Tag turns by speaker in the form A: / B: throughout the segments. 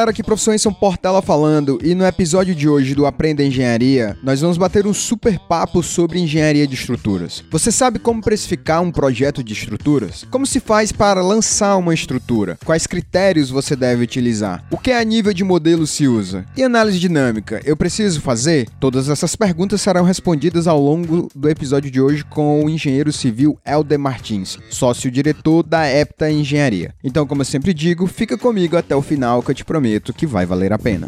A: galera, aqui professor Enson Portela falando e no episódio de hoje do Aprenda Engenharia, nós vamos bater um super papo sobre engenharia de estruturas. Você sabe como precificar um projeto de estruturas? Como se faz para lançar uma estrutura? Quais critérios você deve utilizar? O que a nível de modelo se usa? E análise dinâmica, eu preciso fazer? Todas essas perguntas serão respondidas ao longo do episódio de hoje com o engenheiro civil Helder Martins, sócio-diretor da EPTA Engenharia. Então, como eu sempre digo, fica comigo até o final que eu te prometo que vai valer a pena.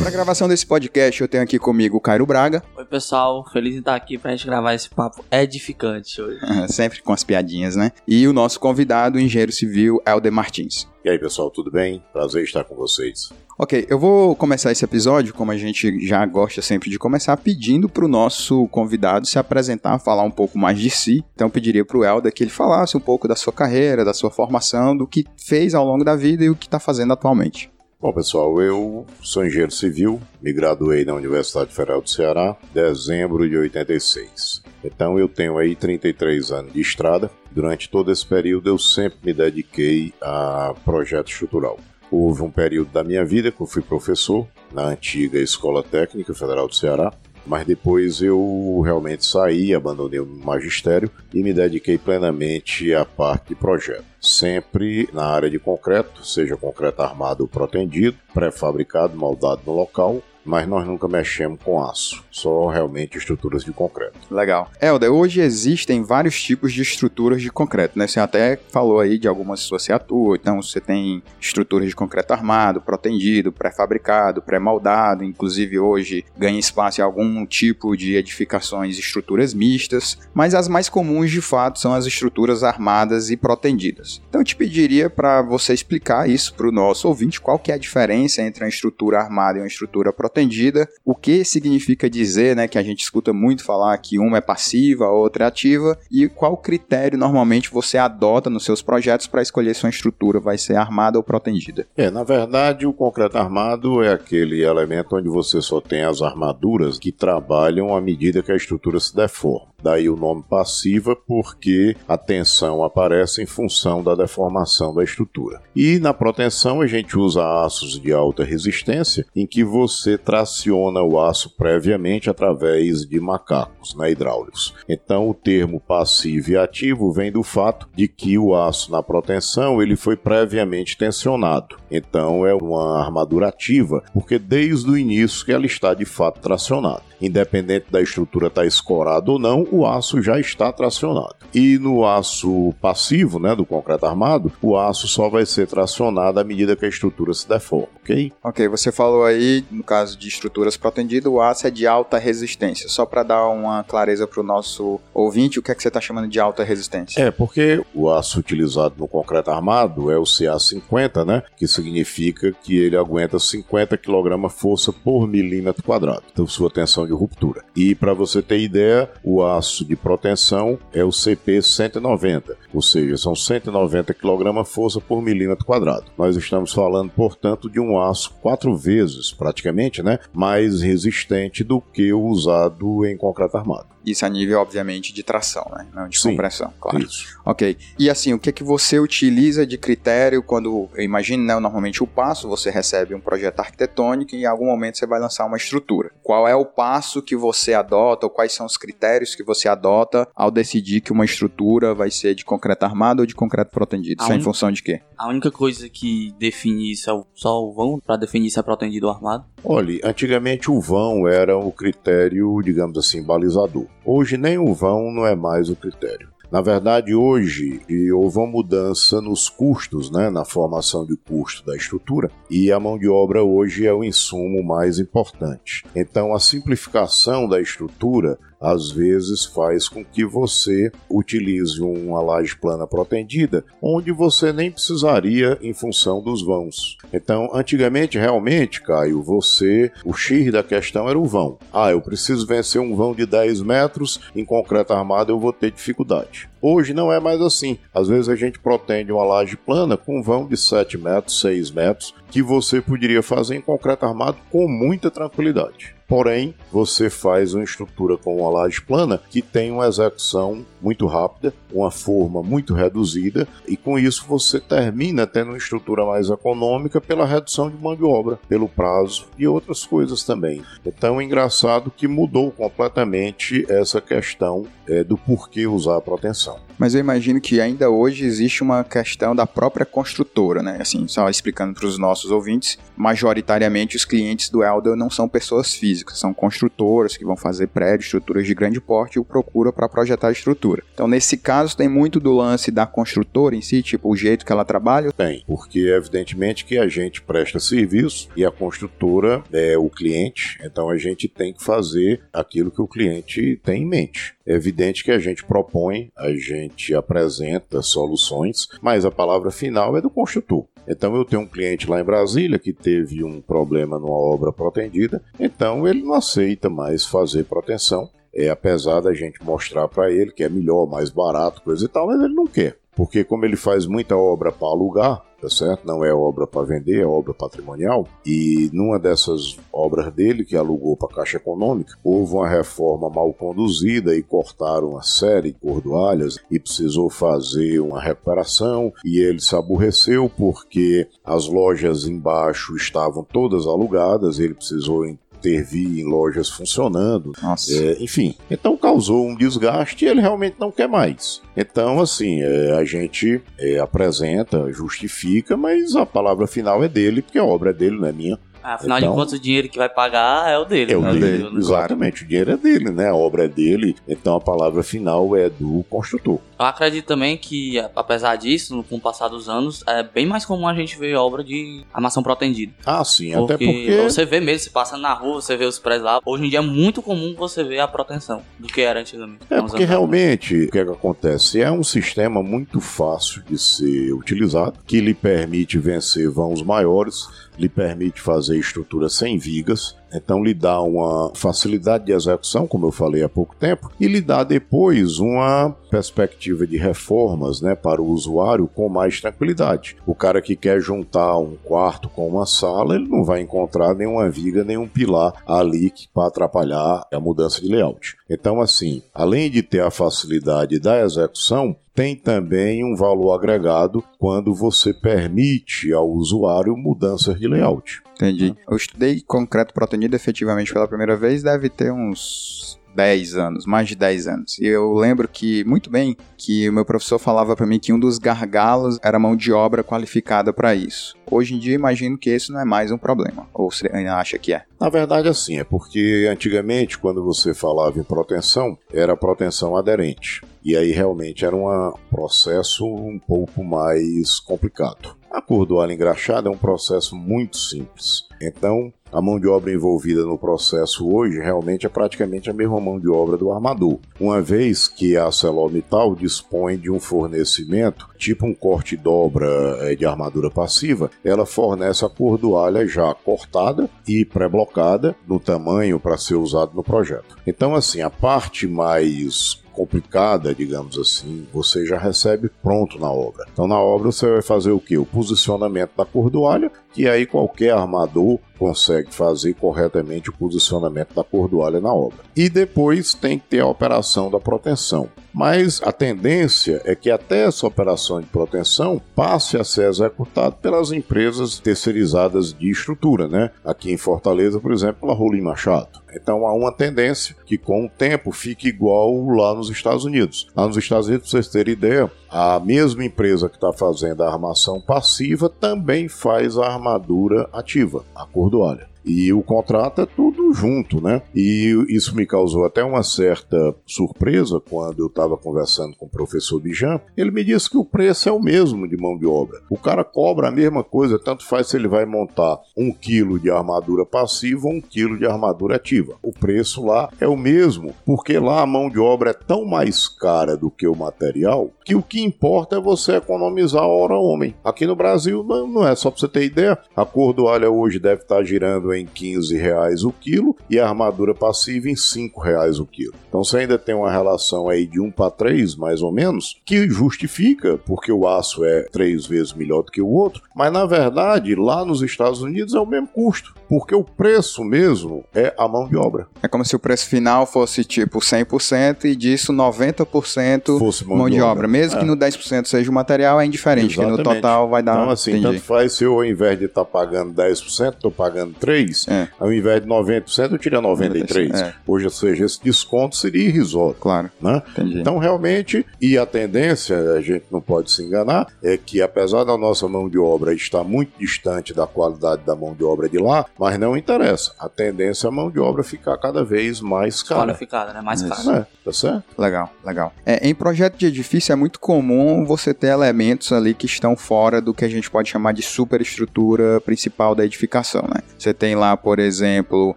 A: Para a gravação desse podcast, eu tenho aqui comigo o Cairo Braga.
B: Oi, pessoal. Feliz em estar aqui para a gente gravar esse papo edificante hoje.
A: Sempre com as piadinhas, né? E o nosso convidado, o engenheiro civil Helder Martins.
C: E aí, pessoal, tudo bem? Prazer estar com vocês.
A: Ok, eu vou começar esse episódio, como a gente já gosta sempre de começar, pedindo para o nosso convidado se apresentar, falar um pouco mais de si. Então, pediria para o Helder que ele falasse um pouco da sua carreira, da sua formação, do que fez ao longo da vida e o que está fazendo atualmente.
C: Bom, pessoal, eu sou engenheiro civil, me graduei na Universidade Federal do Ceará em dezembro de 86. Então eu tenho aí 33 anos de estrada. Durante todo esse período eu sempre me dediquei a projeto estrutural. Houve um período da minha vida que eu fui professor na antiga Escola Técnica Federal do Ceará, mas depois eu realmente saí, abandonei o magistério e me dediquei plenamente à parte de projeto. Sempre na área de concreto, seja concreto armado ou protendido, pré-fabricado, moldado no local, mas nós nunca mexemos com aço, só realmente estruturas de concreto.
A: Legal. Helder, hoje existem vários tipos de estruturas de concreto, né? Você até falou aí de algumas que você atua, então você tem estruturas de concreto armado, protendido, pré-fabricado, pré-moldado, inclusive hoje ganha espaço em algum tipo de edificações e estruturas mistas, mas as mais comuns de fato são as estruturas armadas e protendidas. Então eu te pediria para você explicar isso para o nosso ouvinte, qual que é a diferença entre uma estrutura armada e uma estrutura protendida atendida, o que significa dizer, né, que a gente escuta muito falar que uma é passiva, a outra é ativa, e qual critério normalmente você adota nos seus projetos para escolher se uma estrutura vai ser armada ou protegida?
C: É, na verdade, o concreto armado é aquele elemento onde você só tem as armaduras que trabalham à medida que a estrutura se deforma. Daí o nome passiva, porque a tensão aparece em função da deformação da estrutura. E na proteção a gente usa aços de alta resistência, em que você traciona o aço previamente através de macacos né, hidráulicos. Então o termo passivo e ativo vem do fato de que o aço na proteção ele foi previamente tensionado. Então é uma armadura ativa, porque desde o início que ela está de fato tracionada. Independente da estrutura estar escorada ou não, o aço já está tracionado. E no aço passivo, né, do concreto armado, o aço só vai ser tracionado à medida que a estrutura se deforma, ok?
A: Ok, você falou aí, no caso de estruturas protendidas, o aço é de alta resistência. Só para dar uma clareza para o nosso ouvinte, o que é que você está chamando de alta resistência?
C: É, porque o aço utilizado no concreto armado é o CA50, né, que significa que ele aguenta 50 kg força por milímetro quadrado. Então, sua tensão de ruptura. E para você ter ideia, o aço de proteção é o CP 190, ou seja, são 190 kg força por milímetro quadrado. Nós estamos falando, portanto, de um aço quatro vezes, praticamente, né, mais resistente do que o usado em concreto armado.
A: Isso a nível, obviamente, de tração, né? Não de
C: Sim,
A: compressão, claro.
C: Isso.
A: Ok. E assim, o que é que você utiliza de critério quando, eu imagino, né, normalmente o passo, você recebe um projeto arquitetônico e em algum momento você vai lançar uma estrutura. Qual é o passo que você adota ou quais são os critérios que você adota ao decidir que uma estrutura vai ser de concreto armado ou de concreto protendido? Isso é em
B: un-
A: função de quê?
B: A única coisa que define isso é o, só o vão para definir se é protendido ou armado.
C: Olha, antigamente o vão era o critério, digamos assim, balizador. Hoje nem o vão não é mais o critério. Na verdade, hoje houve uma mudança nos custos, né, na formação de custo da estrutura, e a mão de obra hoje é o insumo mais importante. Então, a simplificação da estrutura às vezes faz com que você utilize uma laje plana protendida, onde você nem precisaria em função dos vãos. Então, antigamente, realmente, Caio, você, o X da questão era o vão. Ah, eu preciso vencer um vão de 10 metros, em concreto armado eu vou ter dificuldade. Hoje não é mais assim. Às vezes a gente protende uma laje plana com um vão de 7 metros, 6 metros, que você poderia fazer em concreto armado com muita tranquilidade. Porém, você faz uma estrutura com uma laje plana que tem uma execução muito rápida, uma forma muito reduzida, e com isso você termina tendo uma estrutura mais econômica pela redução de mão de obra, pelo prazo e outras coisas também. Então é engraçado que mudou completamente essa questão é, do porquê usar a proteção. さん。
A: Mas eu imagino que ainda hoje existe uma questão da própria construtora, né? Assim, só explicando para os nossos ouvintes, majoritariamente os clientes do Elder não são pessoas físicas, são construtoras que vão fazer prédios, estruturas de grande porte e o procura para projetar a estrutura. Então, nesse caso, tem muito do lance da construtora em si, tipo o jeito que ela trabalha?
C: Tem, porque evidentemente que a gente presta serviço e a construtora é o cliente, então a gente tem que fazer aquilo que o cliente tem em mente. É evidente que a gente propõe, a gente apresenta soluções, mas a palavra final é do construtor. Então eu tenho um cliente lá em Brasília que teve um problema numa obra protendida, então ele não aceita mais fazer proteção. É, apesar da gente mostrar para ele que é melhor, mais barato, coisa e tal, mas ele não quer. Porque como ele faz muita obra para alugar, tá certo? Não é obra para vender, é obra patrimonial. E numa dessas obras dele, que alugou para a Caixa Econômica, houve uma reforma mal conduzida e cortaram uma série de cordoalhas e precisou fazer uma recuperação. E ele se aborreceu porque as lojas embaixo estavam todas alugadas, ele precisou intervir em lojas funcionando. É, enfim, então causou um desgaste e ele realmente não quer mais. Então, assim, é, a gente é, apresenta, justifica, mas a palavra final é dele, porque a obra é dele, não é minha.
B: Afinal então, de contas, o dinheiro que vai pagar é o dele.
C: É o né? dele, dele exatamente. O dinheiro é dele, né? A obra é dele, então a palavra final é do construtor.
B: Eu acredito também que, apesar disso, com o passar dos anos, é bem mais comum a gente ver obra de armação protendida.
C: Ah, sim,
B: porque
C: até porque...
B: Você vê mesmo, você passa na rua, você vê os prédios lá. Hoje em dia é muito comum você ver a proteção do que era antigamente.
C: É porque realmente, o que, é que acontece? É um sistema muito fácil de ser utilizado, que lhe permite vencer vãos maiores, lhe permite fazer estrutura sem vigas, então lhe dá uma facilidade de execução, como eu falei há pouco tempo, e lhe dá depois uma perspectiva de reformas né, para o usuário com mais tranquilidade. O cara que quer juntar um quarto com uma sala, ele não vai encontrar nenhuma viga, nenhum pilar ali para atrapalhar a mudança de layout. Então, assim, além de ter a facilidade da execução, tem também um valor agregado quando você permite ao usuário mudanças de layout.
A: Entendi. Eu estudei concreto protonido efetivamente pela primeira vez, deve ter uns 10 anos, mais de 10 anos. E eu lembro que, muito bem, que o meu professor falava para mim que um dos gargalos era mão de obra qualificada para isso. Hoje em dia, imagino que esse não é mais um problema. Ou você acha que é?
C: Na verdade, assim, é porque antigamente, quando você falava em proteção, era proteção aderente. E aí realmente era um processo um pouco mais complicado. A cordoalha engraxada é um processo muito simples. Então, a mão de obra envolvida no processo hoje realmente é praticamente a mesma mão de obra do armador, uma vez que a ArcelorMittal dispõe de um fornecimento, tipo um corte dobra eh, de armadura passiva, ela fornece a cordoalha já cortada e pré-blocada no tamanho para ser usado no projeto. Então, assim, a parte mais complicada, digamos assim, você já recebe pronto na obra. Então na obra você vai fazer o que? O posicionamento da cordoalha, que aí qualquer armador consegue fazer corretamente o posicionamento da cordoalha na obra. E depois tem que ter a operação da proteção. Mas a tendência é que até essa operação de proteção passe a ser executada pelas empresas terceirizadas de estrutura, né? Aqui em Fortaleza, por exemplo, a Rolim Machado. Então há uma tendência que com o tempo fique igual lá nos Estados Unidos. Lá nos Estados Unidos, para vocês terem ideia, a mesma empresa que está fazendo a armação passiva também faz a armadura ativa, a cordoalha. E o contrato é tudo junto, né? E isso me causou até uma certa surpresa quando eu estava conversando com o professor Bijan. Ele me disse que o preço é o mesmo de mão de obra. O cara cobra a mesma coisa, tanto faz se ele vai montar um quilo de armadura passiva ou um quilo de armadura ativa. O preço lá é o mesmo, porque lá a mão de obra é tão mais cara do que o material que o que importa é você economizar a hora homem. Aqui no Brasil não é só para você ter ideia. A cor do alho hoje deve estar girando em em 15 reais o quilo e a armadura passiva em 5 reais o quilo. Então você ainda tem uma relação aí de 1 para 3, mais ou menos, que justifica, porque o aço é três vezes melhor do que o outro, mas na verdade lá nos Estados Unidos é o mesmo custo, porque o preço mesmo é a mão de obra.
A: É como se o preço final fosse tipo 100% e disso 90% fosse mão, mão de, de obra. obra. Mesmo é. que no 10% seja o material, é indiferente, Exatamente. que no total vai dar.
C: Então, assim, Entendi. tanto faz se eu, ao invés de estar tá pagando 10%, estou pagando 3%, é. ao invés de 90%, eu tiro 93%. É. Hoje, ou seja, esse desconto seria irrisório.
A: Claro.
C: Né? Então, realmente, e a tendência, a gente não pode se enganar, é que apesar da nossa mão de obra estar muito distante da qualidade da mão de obra de lá, mas não interessa. A tendência é a mão de obra ficar cada vez mais cara.
B: Qualificada, né? Mais cara.
C: É, tá certo?
A: Legal, legal. É, em projeto de edifício é muito comum você ter elementos ali que estão fora do que a gente pode chamar de superestrutura principal da edificação, né? Você tem lá, por exemplo,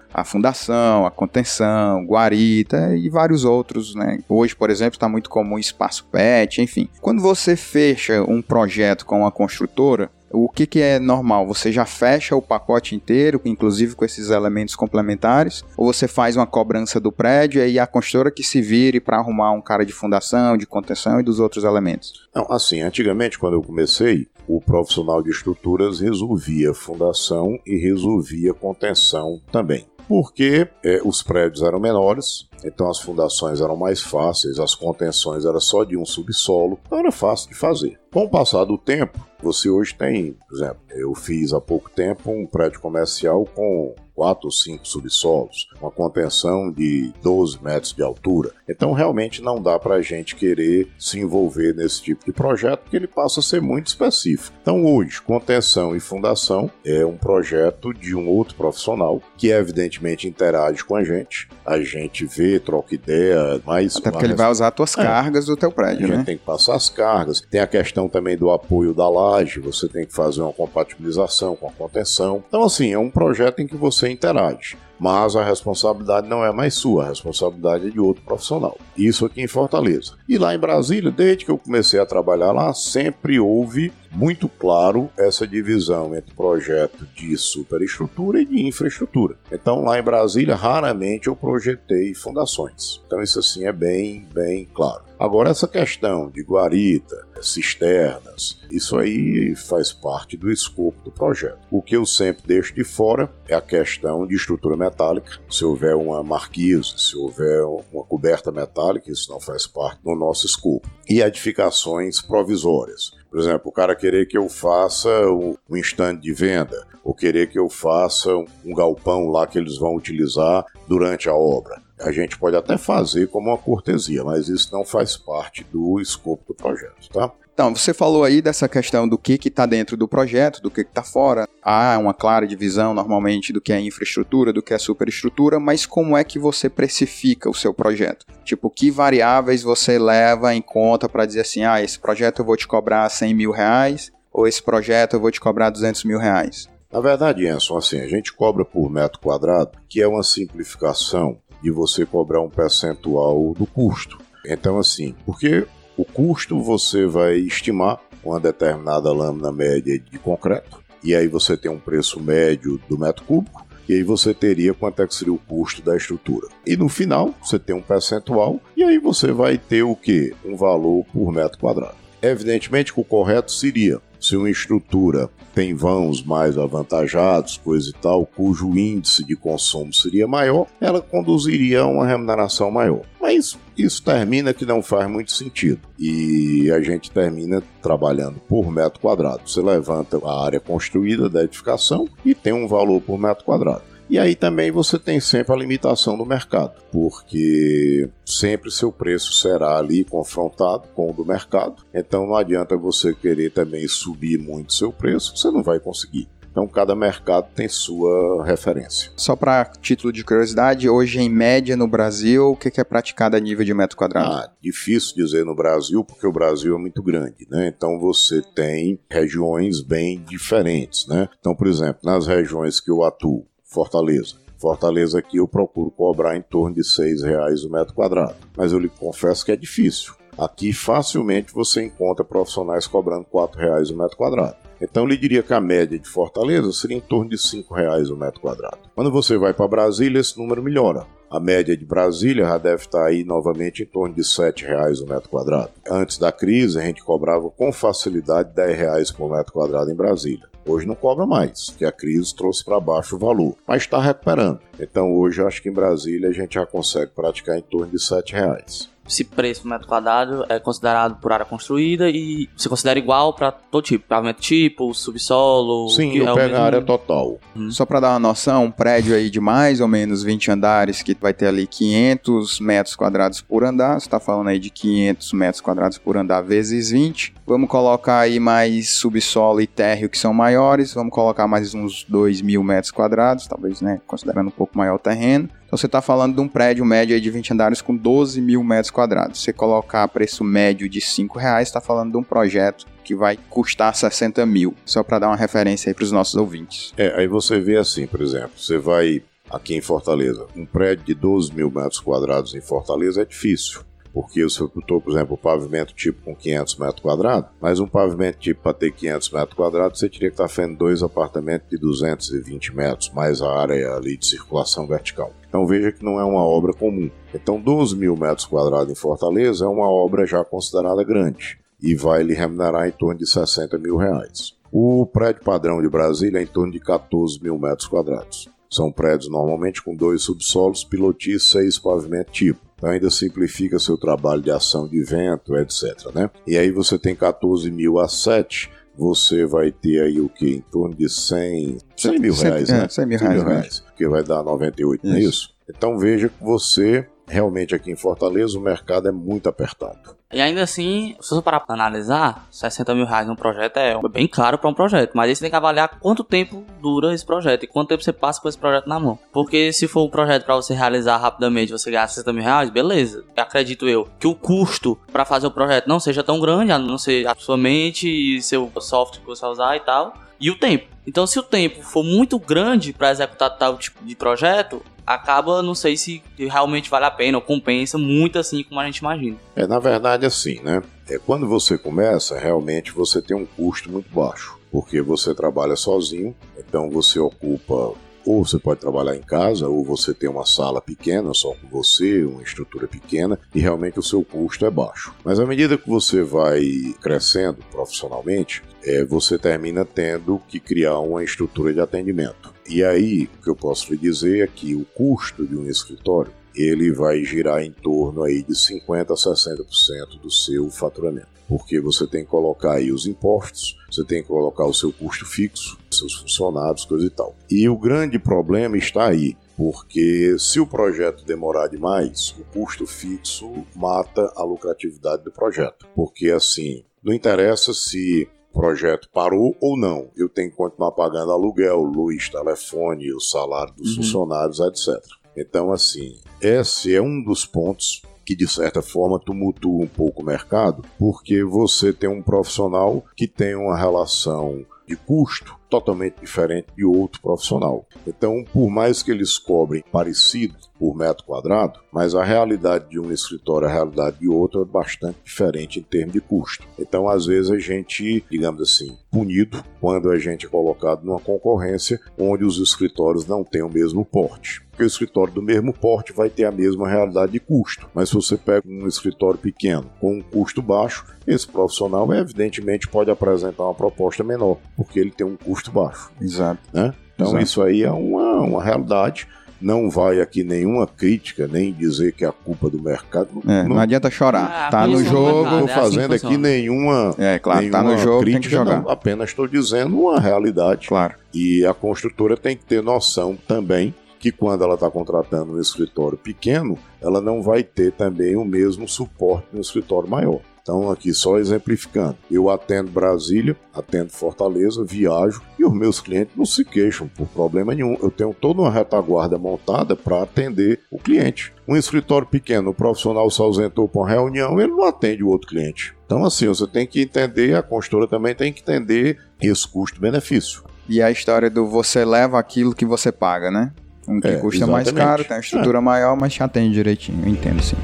A: a fundação, a contenção, guarita e vários outros, né? Hoje, por exemplo, está muito comum espaço pet, enfim. Quando você fecha um projeto com uma construtora, o que, que é normal? Você já fecha o pacote inteiro, inclusive com esses elementos complementares, ou você faz uma cobrança do prédio e a construtora que se vire para arrumar um cara de fundação, de contenção e dos outros elementos?
C: Não, assim, antigamente quando eu comecei, o profissional de estruturas resolvia fundação e resolvia contenção também. Porque é, os prédios eram menores, então as fundações eram mais fáceis, as contenções eram só de um subsolo, então era fácil de fazer. Com o passar do tempo, você hoje tem, por exemplo, eu fiz há pouco tempo um prédio comercial com quatro ou cinco subsolos, uma contenção de 12 metros de altura. Então realmente não dá para a gente querer se envolver nesse tipo de projeto, porque ele passa a ser muito específico. Então hoje, contenção e fundação é um projeto de um outro profissional que evidentemente interage com a gente. A gente vê, troca ideia, mas...
A: Até porque ele vai usar as tuas é. cargas do teu prédio,
C: A gente
A: né?
C: tem que passar as cargas. Tem a questão também do apoio da laje, você tem que fazer uma compatibilização com a contenção. Então assim, é um projeto em que você interage. Mas a responsabilidade não é mais sua, a responsabilidade é de outro profissional. Isso aqui em Fortaleza. E lá em Brasília, desde que eu comecei a trabalhar lá, sempre houve muito claro essa divisão entre projeto de superestrutura e de infraestrutura. Então, lá em Brasília, raramente eu projetei fundações. Então, isso assim é bem, bem claro. Agora, essa questão de guarita, cisternas, isso aí faz parte do escopo do projeto. O que eu sempre deixo de fora é a questão de estrutura metálica. Se houver uma marquise, se houver uma coberta metálica, isso não faz parte do nosso escopo. E edificações provisórias. Por exemplo, o cara querer que eu faça um instante de venda, ou querer que eu faça um galpão lá que eles vão utilizar durante a obra. A gente pode até fazer como uma cortesia, mas isso não faz parte do escopo do projeto, tá?
A: Então, você falou aí dessa questão do que está dentro do projeto, do que está fora. Há uma clara divisão, normalmente, do que é infraestrutura, do que é superestrutura, mas como é que você precifica o seu projeto? Tipo, que variáveis você leva em conta para dizer assim, ah, esse projeto eu vou te cobrar 100 mil reais, ou esse projeto eu vou te cobrar 200 mil reais?
C: Na verdade, Enson, assim, a gente cobra por metro quadrado, que é uma simplificação de você cobrar um percentual do custo. Então, assim, porque o custo você vai estimar uma determinada lâmina média de concreto, e aí você tem um preço médio do metro cúbico, e aí você teria quanto é que seria o custo da estrutura. E no final, você tem um percentual, e aí você vai ter o que? Um valor por metro quadrado. Evidentemente que o correto seria se uma estrutura tem vãos mais avantajados, coisa e tal, cujo índice de consumo seria maior, ela conduziria a uma remuneração maior. Mas isso termina que não faz muito sentido. E a gente termina trabalhando por metro quadrado. Você levanta a área construída da edificação e tem um valor por metro quadrado. E aí também você tem sempre a limitação do mercado, porque sempre seu preço será ali confrontado com o do mercado. Então não adianta você querer também subir muito seu preço, você não vai conseguir. Então cada mercado tem sua referência.
A: Só para título de curiosidade, hoje em média no Brasil, o que é praticado a nível de metro quadrado? Ah,
C: difícil dizer no Brasil, porque o Brasil é muito grande, né? Então você tem regiões bem diferentes, né? Então, por exemplo, nas regiões que eu atuo, Fortaleza. Fortaleza aqui eu procuro cobrar em torno de seis reais o metro quadrado, mas eu lhe confesso que é difícil. Aqui facilmente você encontra profissionais cobrando quatro reais o metro quadrado. Então, ele diria que a média de Fortaleza seria em torno de R$ reais o metro quadrado. Quando você vai para Brasília, esse número melhora. A média de Brasília já deve estar aí novamente em torno de R$ reais o metro quadrado. Antes da crise, a gente cobrava com facilidade R$ reais por metro quadrado em Brasília. Hoje não cobra mais, que a crise trouxe para baixo o valor, mas está recuperando. Então hoje acho que em Brasília a gente já consegue praticar em torno de R$ reais
B: esse preço por metro quadrado é considerado por área construída e se considera igual para todo tipo, pavimento tipo, subsolo.
C: Sim, eu é pego a área total.
A: Hum. Só para dar uma noção, um prédio aí de mais ou menos 20 andares que vai ter ali 500 metros quadrados por andar, você está falando aí de 500 metros quadrados por andar vezes 20. Vamos colocar aí mais subsolo e térreo que são maiores, vamos colocar mais uns 2 mil metros quadrados, talvez, né, considerando um pouco maior o terreno. Então você está falando de um prédio médio de 20 andares com 12 mil metros quadrados. Você colocar preço médio de 5 reais, está falando de um projeto que vai custar 60 mil. Só para dar uma referência aí para os nossos ouvintes.
C: É, aí você vê assim, por exemplo, você vai aqui em Fortaleza, um prédio de 12 mil metros quadrados em Fortaleza é difícil porque você botou, por exemplo, pavimento tipo com 500 metros quadrados, mas um pavimento tipo para ter 500 metros quadrados, você teria que estar tá fazendo dois apartamentos de 220 metros, mais a área ali de circulação vertical. Então veja que não é uma obra comum. Então 12 mil metros quadrados em Fortaleza é uma obra já considerada grande e vai lhe remunerar em torno de 60 mil reais. O prédio padrão de Brasília é em torno de 14 mil metros quadrados. São prédios normalmente com dois subsolos, pilotis e seis pavimentos tipo. Então ainda simplifica seu trabalho de ação de vento, etc. Né? E aí você tem 14 mil a 7, você vai ter aí o que? Em torno de 100, 100 mil reais, 100, né?
A: É, 100 mil 100 reais, mil reais
C: porque vai dar 98, isso. não é isso? Então veja que você realmente aqui em Fortaleza o mercado é muito apertado.
B: E ainda assim, se você parar para analisar, 60 mil reais num projeto é bem caro para um projeto, mas aí você tem que avaliar quanto tempo dura esse projeto e quanto tempo você passa com esse projeto na mão. Porque se for um projeto para você realizar rapidamente, você gasta 60 mil reais, beleza. Acredito eu que o custo para fazer o projeto não seja tão grande, a não ser a sua mente e seu software que você usar e tal, e o tempo. Então, se o tempo for muito grande para executar tal tipo de projeto, acaba, não sei se realmente vale a pena ou compensa muito assim como a gente imagina.
C: É, na verdade, assim, né? É, quando você começa, realmente você tem um custo muito baixo, porque você trabalha sozinho, então você ocupa ou você pode trabalhar em casa, ou você tem uma sala pequena só com você, uma estrutura pequena, e realmente o seu custo é baixo. Mas à medida que você vai crescendo profissionalmente, é, você termina tendo que criar uma estrutura de atendimento. E aí, o que eu posso lhe dizer é que o custo de um escritório ele vai girar em torno aí de 50 a 60% do seu faturamento. Porque você tem que colocar aí os impostos, você tem que colocar o seu custo fixo, seus funcionários, coisa e tal. E o grande problema está aí, porque se o projeto demorar demais, o custo fixo mata a lucratividade do projeto. Porque assim, não interessa se projeto parou ou não. Eu tenho que continuar pagando aluguel, luz, telefone, o salário dos uhum. funcionários, etc. Então, assim, esse é um dos pontos que de certa forma tumultua um pouco o mercado, porque você tem um profissional que tem uma relação de custo totalmente diferente de outro profissional. Então, por mais que eles cobrem parecido por metro quadrado, mas a realidade de um escritório e a realidade de outro é bastante diferente em termos de custo. Então, às vezes a gente, digamos assim, punido quando a gente é colocado numa concorrência onde os escritórios não têm o mesmo porte porque o escritório do mesmo porte vai ter a mesma realidade de custo. Mas se você pega um escritório pequeno com um custo baixo, esse profissional evidentemente pode apresentar uma proposta menor, porque ele tem um custo baixo.
A: Exato.
C: Né? Então Exato. isso aí é uma, uma realidade não vai aqui nenhuma crítica, nem dizer que é a culpa do mercado.
A: É, não, não, adianta chorar. Ah, tá no jogo.
C: Estou é fazendo assim aqui nenhuma.
A: É, claro, nenhuma tá no jogo, crítica, tem que jogar. Não,
C: apenas estou dizendo uma realidade.
A: Claro.
C: E a construtora tem que ter noção também que quando ela está contratando um escritório pequeno, ela não vai ter também o mesmo suporte no escritório maior. Então, aqui só exemplificando, eu atendo Brasília, atendo Fortaleza, viajo e os meus clientes não se queixam por problema nenhum. Eu tenho toda uma retaguarda montada para atender o cliente. Um escritório pequeno, o profissional se ausentou para uma reunião, ele não atende o outro cliente. Então, assim, você tem que entender, a consultora também tem que entender esse custo-benefício.
A: E a história do você leva aquilo que você paga, né? Um que é, custa exatamente. mais caro, tem uma estrutura é. maior, mas te atende direitinho. Eu entendo sim.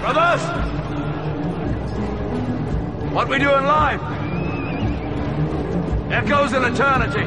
A: Brothers! What we doing live? Echoes in eternity.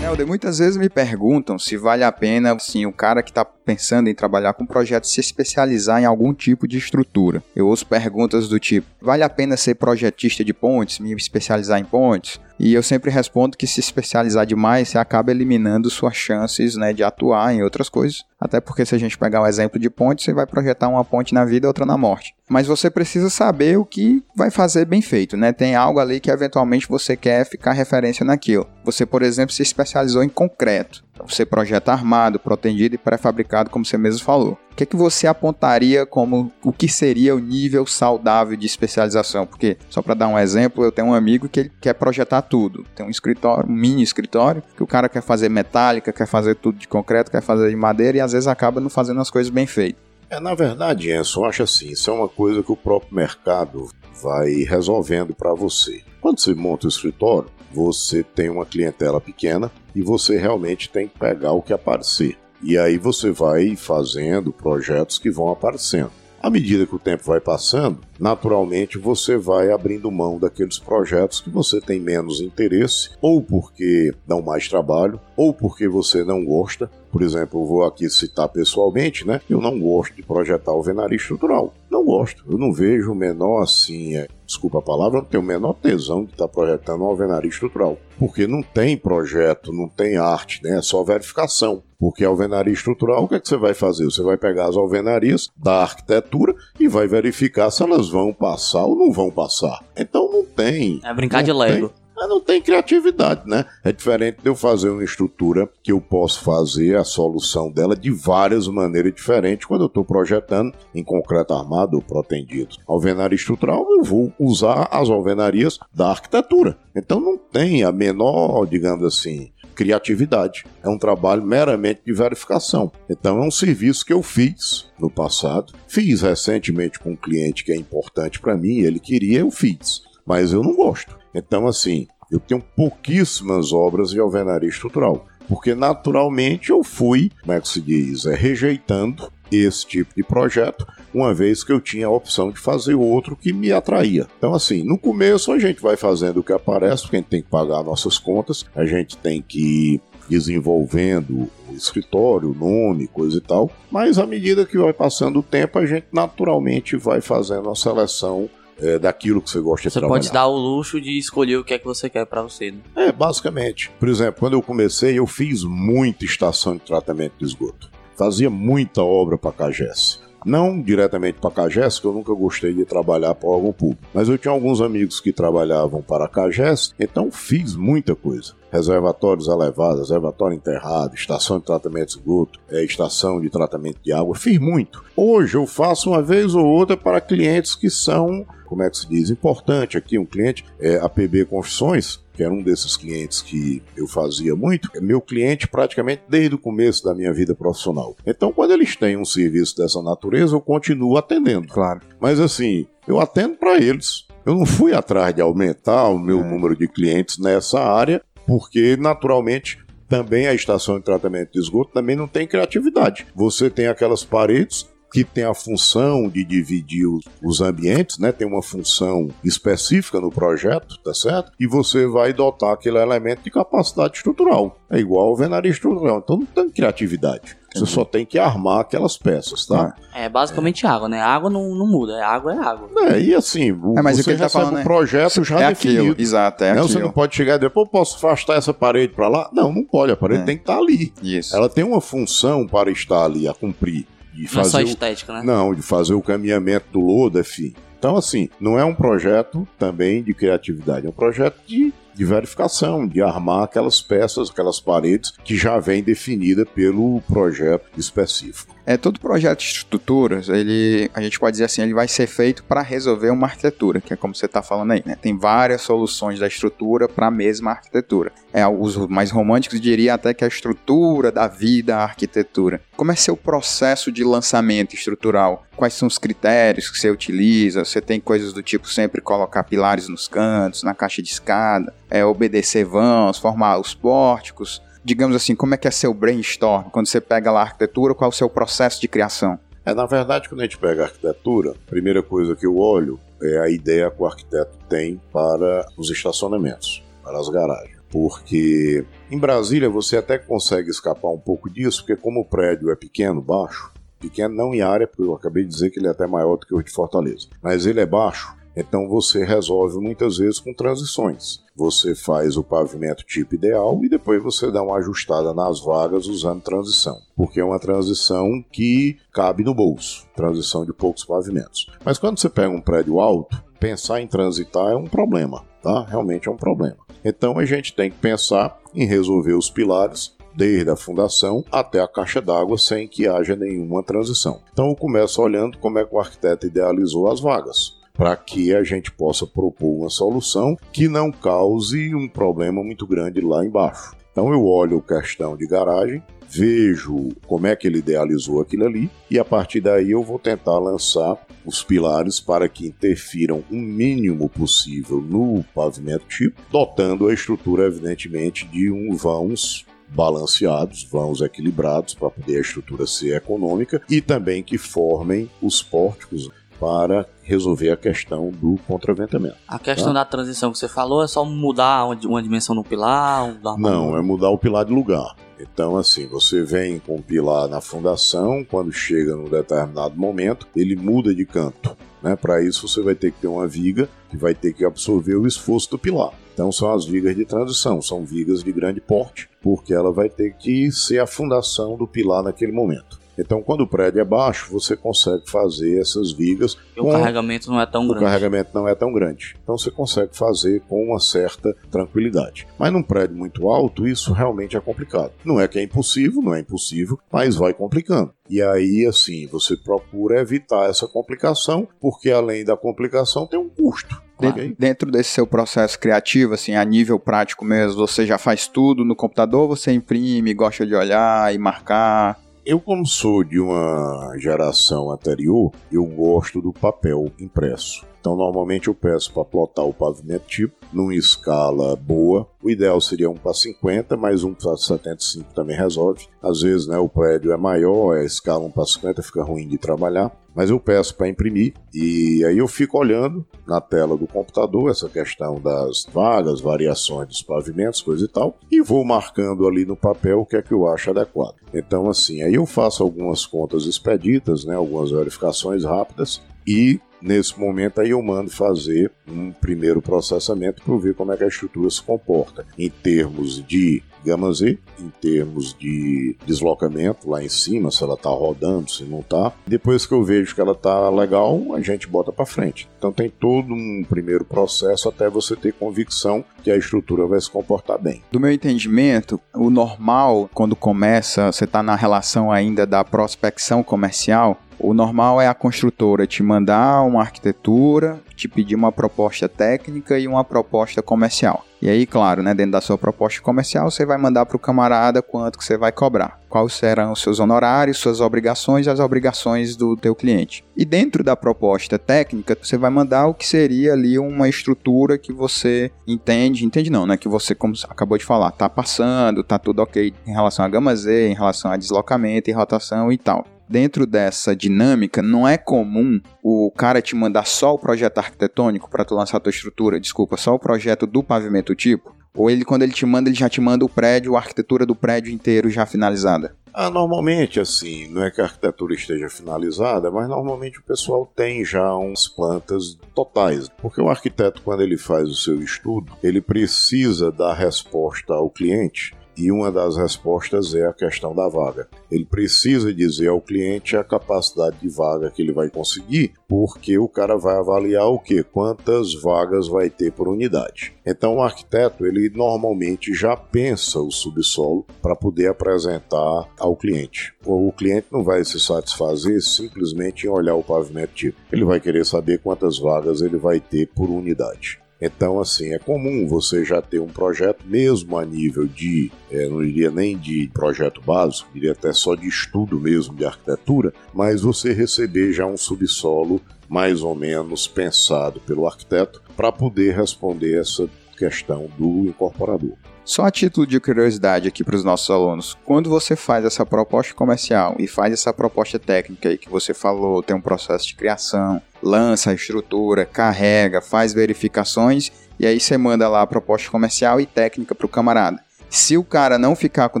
A: Helder, muitas vezes me perguntam se vale a pena, assim, o cara que está pensando em trabalhar com projeto se especializar em algum tipo de estrutura. Eu ouço perguntas do tipo: vale a pena ser projetista de pontes, me especializar em pontes? E eu sempre respondo que se especializar demais, você acaba eliminando suas chances né, de atuar em outras coisas. Até porque se a gente pegar o um exemplo de ponte, você vai projetar uma ponte na vida e outra na morte. Mas você precisa saber o que vai fazer bem feito, né? Tem algo ali que eventualmente você quer ficar referência naquilo. Você, por exemplo, se especializou em concreto. Então, você projeta armado, protegido e pré-fabricado, como você mesmo falou. O que, é que você apontaria como o que seria o nível saudável de especialização? Porque, só para dar um exemplo, eu tenho um amigo que ele quer projetar tudo. Tem um escritório, um mini escritório, que o cara quer fazer metálica, quer fazer tudo de concreto, quer fazer de madeira e às vezes acaba não fazendo as coisas bem feitas.
C: É, na verdade, Enzo, eu acho assim, isso é uma coisa que o próprio mercado vai resolvendo para você. Quando você monta o escritório, você tem uma clientela pequena e você realmente tem que pegar o que aparecer. E aí você vai fazendo projetos que vão aparecendo. À medida que o tempo vai passando, naturalmente você vai abrindo mão daqueles projetos que você tem menos interesse, ou porque dão mais trabalho, ou porque você não gosta. Por exemplo, eu vou aqui citar pessoalmente, né? Eu não gosto de projetar alvenaria estrutural. Não gosto. Eu não vejo o menor assim, é, desculpa a palavra, não tenho o menor tesão de estar projetando uma alvenaria estrutural. Porque não tem projeto, não tem arte, né? É só verificação. Porque a alvenaria estrutural, o que, é que você vai fazer? Você vai pegar as alvenarias da arquitetura e vai verificar se elas vão passar ou não vão passar. Então não tem.
B: É brincar de Lego.
C: Tem, mas não tem criatividade, né? É diferente de eu fazer uma estrutura que eu posso fazer a solução dela de várias maneiras diferentes quando eu estou projetando em concreto armado ou protendido. Alvenaria estrutural, eu vou usar as alvenarias da arquitetura. Então não tem a menor, digamos assim, criatividade. É um trabalho meramente de verificação. Então é um serviço que eu fiz no passado, fiz recentemente com um cliente que é importante para mim, ele queria, eu fiz, mas eu não gosto. Então assim, eu tenho pouquíssimas obras de alvenaria estrutural, porque naturalmente eu fui, como é que se diz, é, rejeitando esse tipo de projeto, uma vez que eu tinha a opção de fazer outro que me atraía. Então, assim, no começo a gente vai fazendo o que aparece, porque a gente tem que pagar nossas contas, a gente tem que ir desenvolvendo o escritório, o nome, coisa e tal, mas à medida que vai passando o tempo, a gente naturalmente vai fazendo a seleção é, daquilo que você gosta
B: você
C: de trabalhar.
B: Você pode dar o luxo de escolher o que é que você quer para você. Né?
C: É, basicamente. Por exemplo, quando eu comecei, eu fiz muita estação de tratamento de esgoto fazia muita obra para a Cagés. Não diretamente para a Cagés, que eu nunca gostei de trabalhar para órgão público, mas eu tinha alguns amigos que trabalhavam para a Cagés, então fiz muita coisa. Reservatórios elevados, reservatório enterrado, estação de tratamento de esgoto, é, estação de tratamento de água, fiz muito. Hoje eu faço uma vez ou outra para clientes que são, como é que se diz, importante aqui, um cliente é a PB Construções, que era um desses clientes que eu fazia muito, é meu cliente praticamente desde o começo da minha vida profissional. Então, quando eles têm um serviço dessa natureza, eu continuo atendendo.
A: Claro.
C: Mas assim, eu atendo para eles. Eu não fui atrás de aumentar o meu é. número de clientes nessa área, porque naturalmente também a estação de tratamento de esgoto também não tem criatividade. Você tem aquelas paredes que tem a função de dividir os, ambientes, né? Tem uma função específica no projeto, tá certo? E você vai dotar aquele elemento de capacidade estrutural. É igual ao venaria estrutural. Então não tem criatividade. Você só tem que armar aquelas peças, tá?
B: É basicamente é. água, né? Água não, não muda, é água é água.
C: É, e assim,
A: é, mas
C: você
A: o que tá falando,
C: um projeto já é definido.
A: Aquilo, exato, é
C: não,
A: aquilo.
C: Você não pode chegar e dizer, pô, posso afastar essa parede para lá? Não, não pode, a parede é. tem que estar tá ali.
A: Isso.
C: Ela tem uma função para estar ali, a cumprir.
B: De fazer não é só estética,
C: o,
B: né?
C: Não, de fazer o caminhamento do lodo, enfim. Então, assim, não é um projeto também de criatividade, é um projeto de de verificação, de armar aquelas peças, aquelas paredes que já vem definida pelo projeto específico.
A: É todo projeto de estruturas, ele, a gente pode dizer assim, ele vai ser feito para resolver uma arquitetura, que é como você está falando aí, né? Tem várias soluções da estrutura para a mesma arquitetura. É os mais românticos diria até que a estrutura da vida a arquitetura. Como é seu processo de lançamento estrutural? Quais são os critérios que você utiliza? Você tem coisas do tipo sempre colocar pilares nos cantos, na caixa de escada, é, obedecer vãos, formar os pórticos. Digamos assim, como é que é seu brainstorm? Quando você pega lá a arquitetura, qual é o seu processo de criação?
C: É, na verdade, quando a gente pega a arquitetura, a primeira coisa que eu olho é a ideia que o arquiteto tem para os estacionamentos, para as garagens. Porque em Brasília você até consegue escapar um pouco disso, porque como o prédio é pequeno, baixo, pequeno não em área, porque eu acabei de dizer que ele é até maior do que o de Fortaleza, mas ele é baixo, então você resolve muitas vezes com transições. Você faz o pavimento tipo ideal e depois você dá uma ajustada nas vagas usando transição, porque é uma transição que cabe no bolso, transição de poucos pavimentos. Mas quando você pega um prédio alto, pensar em transitar é um problema, tá? Realmente é um problema. Então a gente tem que pensar em resolver os pilares desde a fundação até a caixa d'água sem que haja nenhuma transição. Então eu começo olhando como é que o arquiteto idealizou as vagas para que a gente possa propor uma solução que não cause um problema muito grande lá embaixo. Então eu olho a questão de garagem, vejo como é que ele idealizou aquilo ali e a partir daí eu vou tentar lançar os pilares para que interfiram o mínimo possível no pavimento tipo, dotando a estrutura evidentemente de um vãos balanceados, vãos equilibrados para poder a estrutura ser econômica e também que formem os pórticos para resolver a questão do contraventamento.
B: A questão tá? da transição que você falou é só mudar uma dimensão no pilar?
C: Não, é mudar o pilar de lugar. Então, assim, você vem com o pilar na fundação, quando chega num determinado momento, ele muda de canto. Né? Para isso, você vai ter que ter uma viga que vai ter que absorver o esforço do pilar. Então, são as vigas de transição, são vigas de grande porte, porque ela vai ter que ser a fundação do pilar naquele momento. Então, quando o prédio é baixo, você consegue fazer essas vigas.
B: E o carregamento não é tão
C: o
B: grande.
C: O carregamento não é tão grande. Então, você consegue fazer com uma certa tranquilidade. Mas num prédio muito alto, isso realmente é complicado. Não é que é impossível, não é impossível, mas vai complicando. E aí, assim, você procura evitar essa complicação, porque além da complicação tem um custo.
A: Okay? Dentro desse seu processo criativo, assim, a nível prático mesmo, você já faz tudo no computador, você imprime, gosta de olhar e marcar?
C: Eu, como sou de uma geração anterior, eu gosto do papel impresso. Então, normalmente eu peço para plotar o pavimento tipo numa escala boa. O ideal seria um para 50, mas um para 75 também resolve. Às vezes, né, o prédio é maior, a escala 1 para 50 fica ruim de trabalhar. Mas eu peço para imprimir e aí eu fico olhando na tela do computador essa questão das vagas, variações dos pavimentos, coisa e tal, e vou marcando ali no papel o que é que eu acho adequado. Então, assim, aí eu faço algumas contas expeditas, né, algumas verificações rápidas e Nesse momento aí eu mando fazer um primeiro processamento para ver como é que a estrutura se comporta em termos de gama Z, em termos de deslocamento lá em cima, se ela está rodando, se não está. Depois que eu vejo que ela está legal, a gente bota para frente. Então tem todo um primeiro processo até você ter convicção que a estrutura vai se comportar bem.
A: Do meu entendimento, o normal quando começa, você está na relação ainda da prospecção comercial, o normal é a construtora te mandar uma arquitetura, te pedir uma proposta técnica e uma proposta comercial. E aí, claro, né, dentro da sua proposta comercial, você vai mandar para o camarada quanto que você vai cobrar, quais serão os seus honorários, suas obrigações e as obrigações do teu cliente. E dentro da proposta técnica, você vai mandar o que seria ali uma estrutura que você entende, entende não, né, que você, como acabou de falar, tá passando, tá tudo ok em relação a gama Z, em relação a deslocamento e rotação e tal dentro dessa dinâmica, não é comum o cara te mandar só o projeto arquitetônico para tu lançar a tua estrutura, desculpa, só o projeto do pavimento tipo? Ou ele, quando ele te manda, ele já te manda o prédio, a arquitetura do prédio inteiro já finalizada?
C: Ah, normalmente, assim, não é que a arquitetura esteja finalizada, mas normalmente o pessoal tem já uns plantas totais. Porque o arquiteto, quando ele faz o seu estudo, ele precisa dar resposta ao cliente e uma das respostas é a questão da vaga. Ele precisa dizer ao cliente a capacidade de vaga que ele vai conseguir, porque o cara vai avaliar o que? Quantas vagas vai ter por unidade. Então o arquiteto, ele normalmente já pensa o subsolo para poder apresentar ao cliente. O cliente não vai se satisfazer simplesmente em olhar o pavimento tipo. Ele vai querer saber quantas vagas ele vai ter por unidade. Então, assim, é comum você já ter um projeto, mesmo a nível de, é, não diria nem de projeto básico, diria até só de estudo mesmo de arquitetura, mas você receber já um subsolo mais ou menos pensado pelo arquiteto para poder responder essa questão do incorporador.
A: Só a título de curiosidade aqui para os nossos alunos, quando você faz essa proposta comercial e faz essa proposta técnica aí que você falou, tem um processo de criação, lança estrutura, carrega, faz verificações e aí você manda lá a proposta comercial e técnica para o camarada. Se o cara não ficar com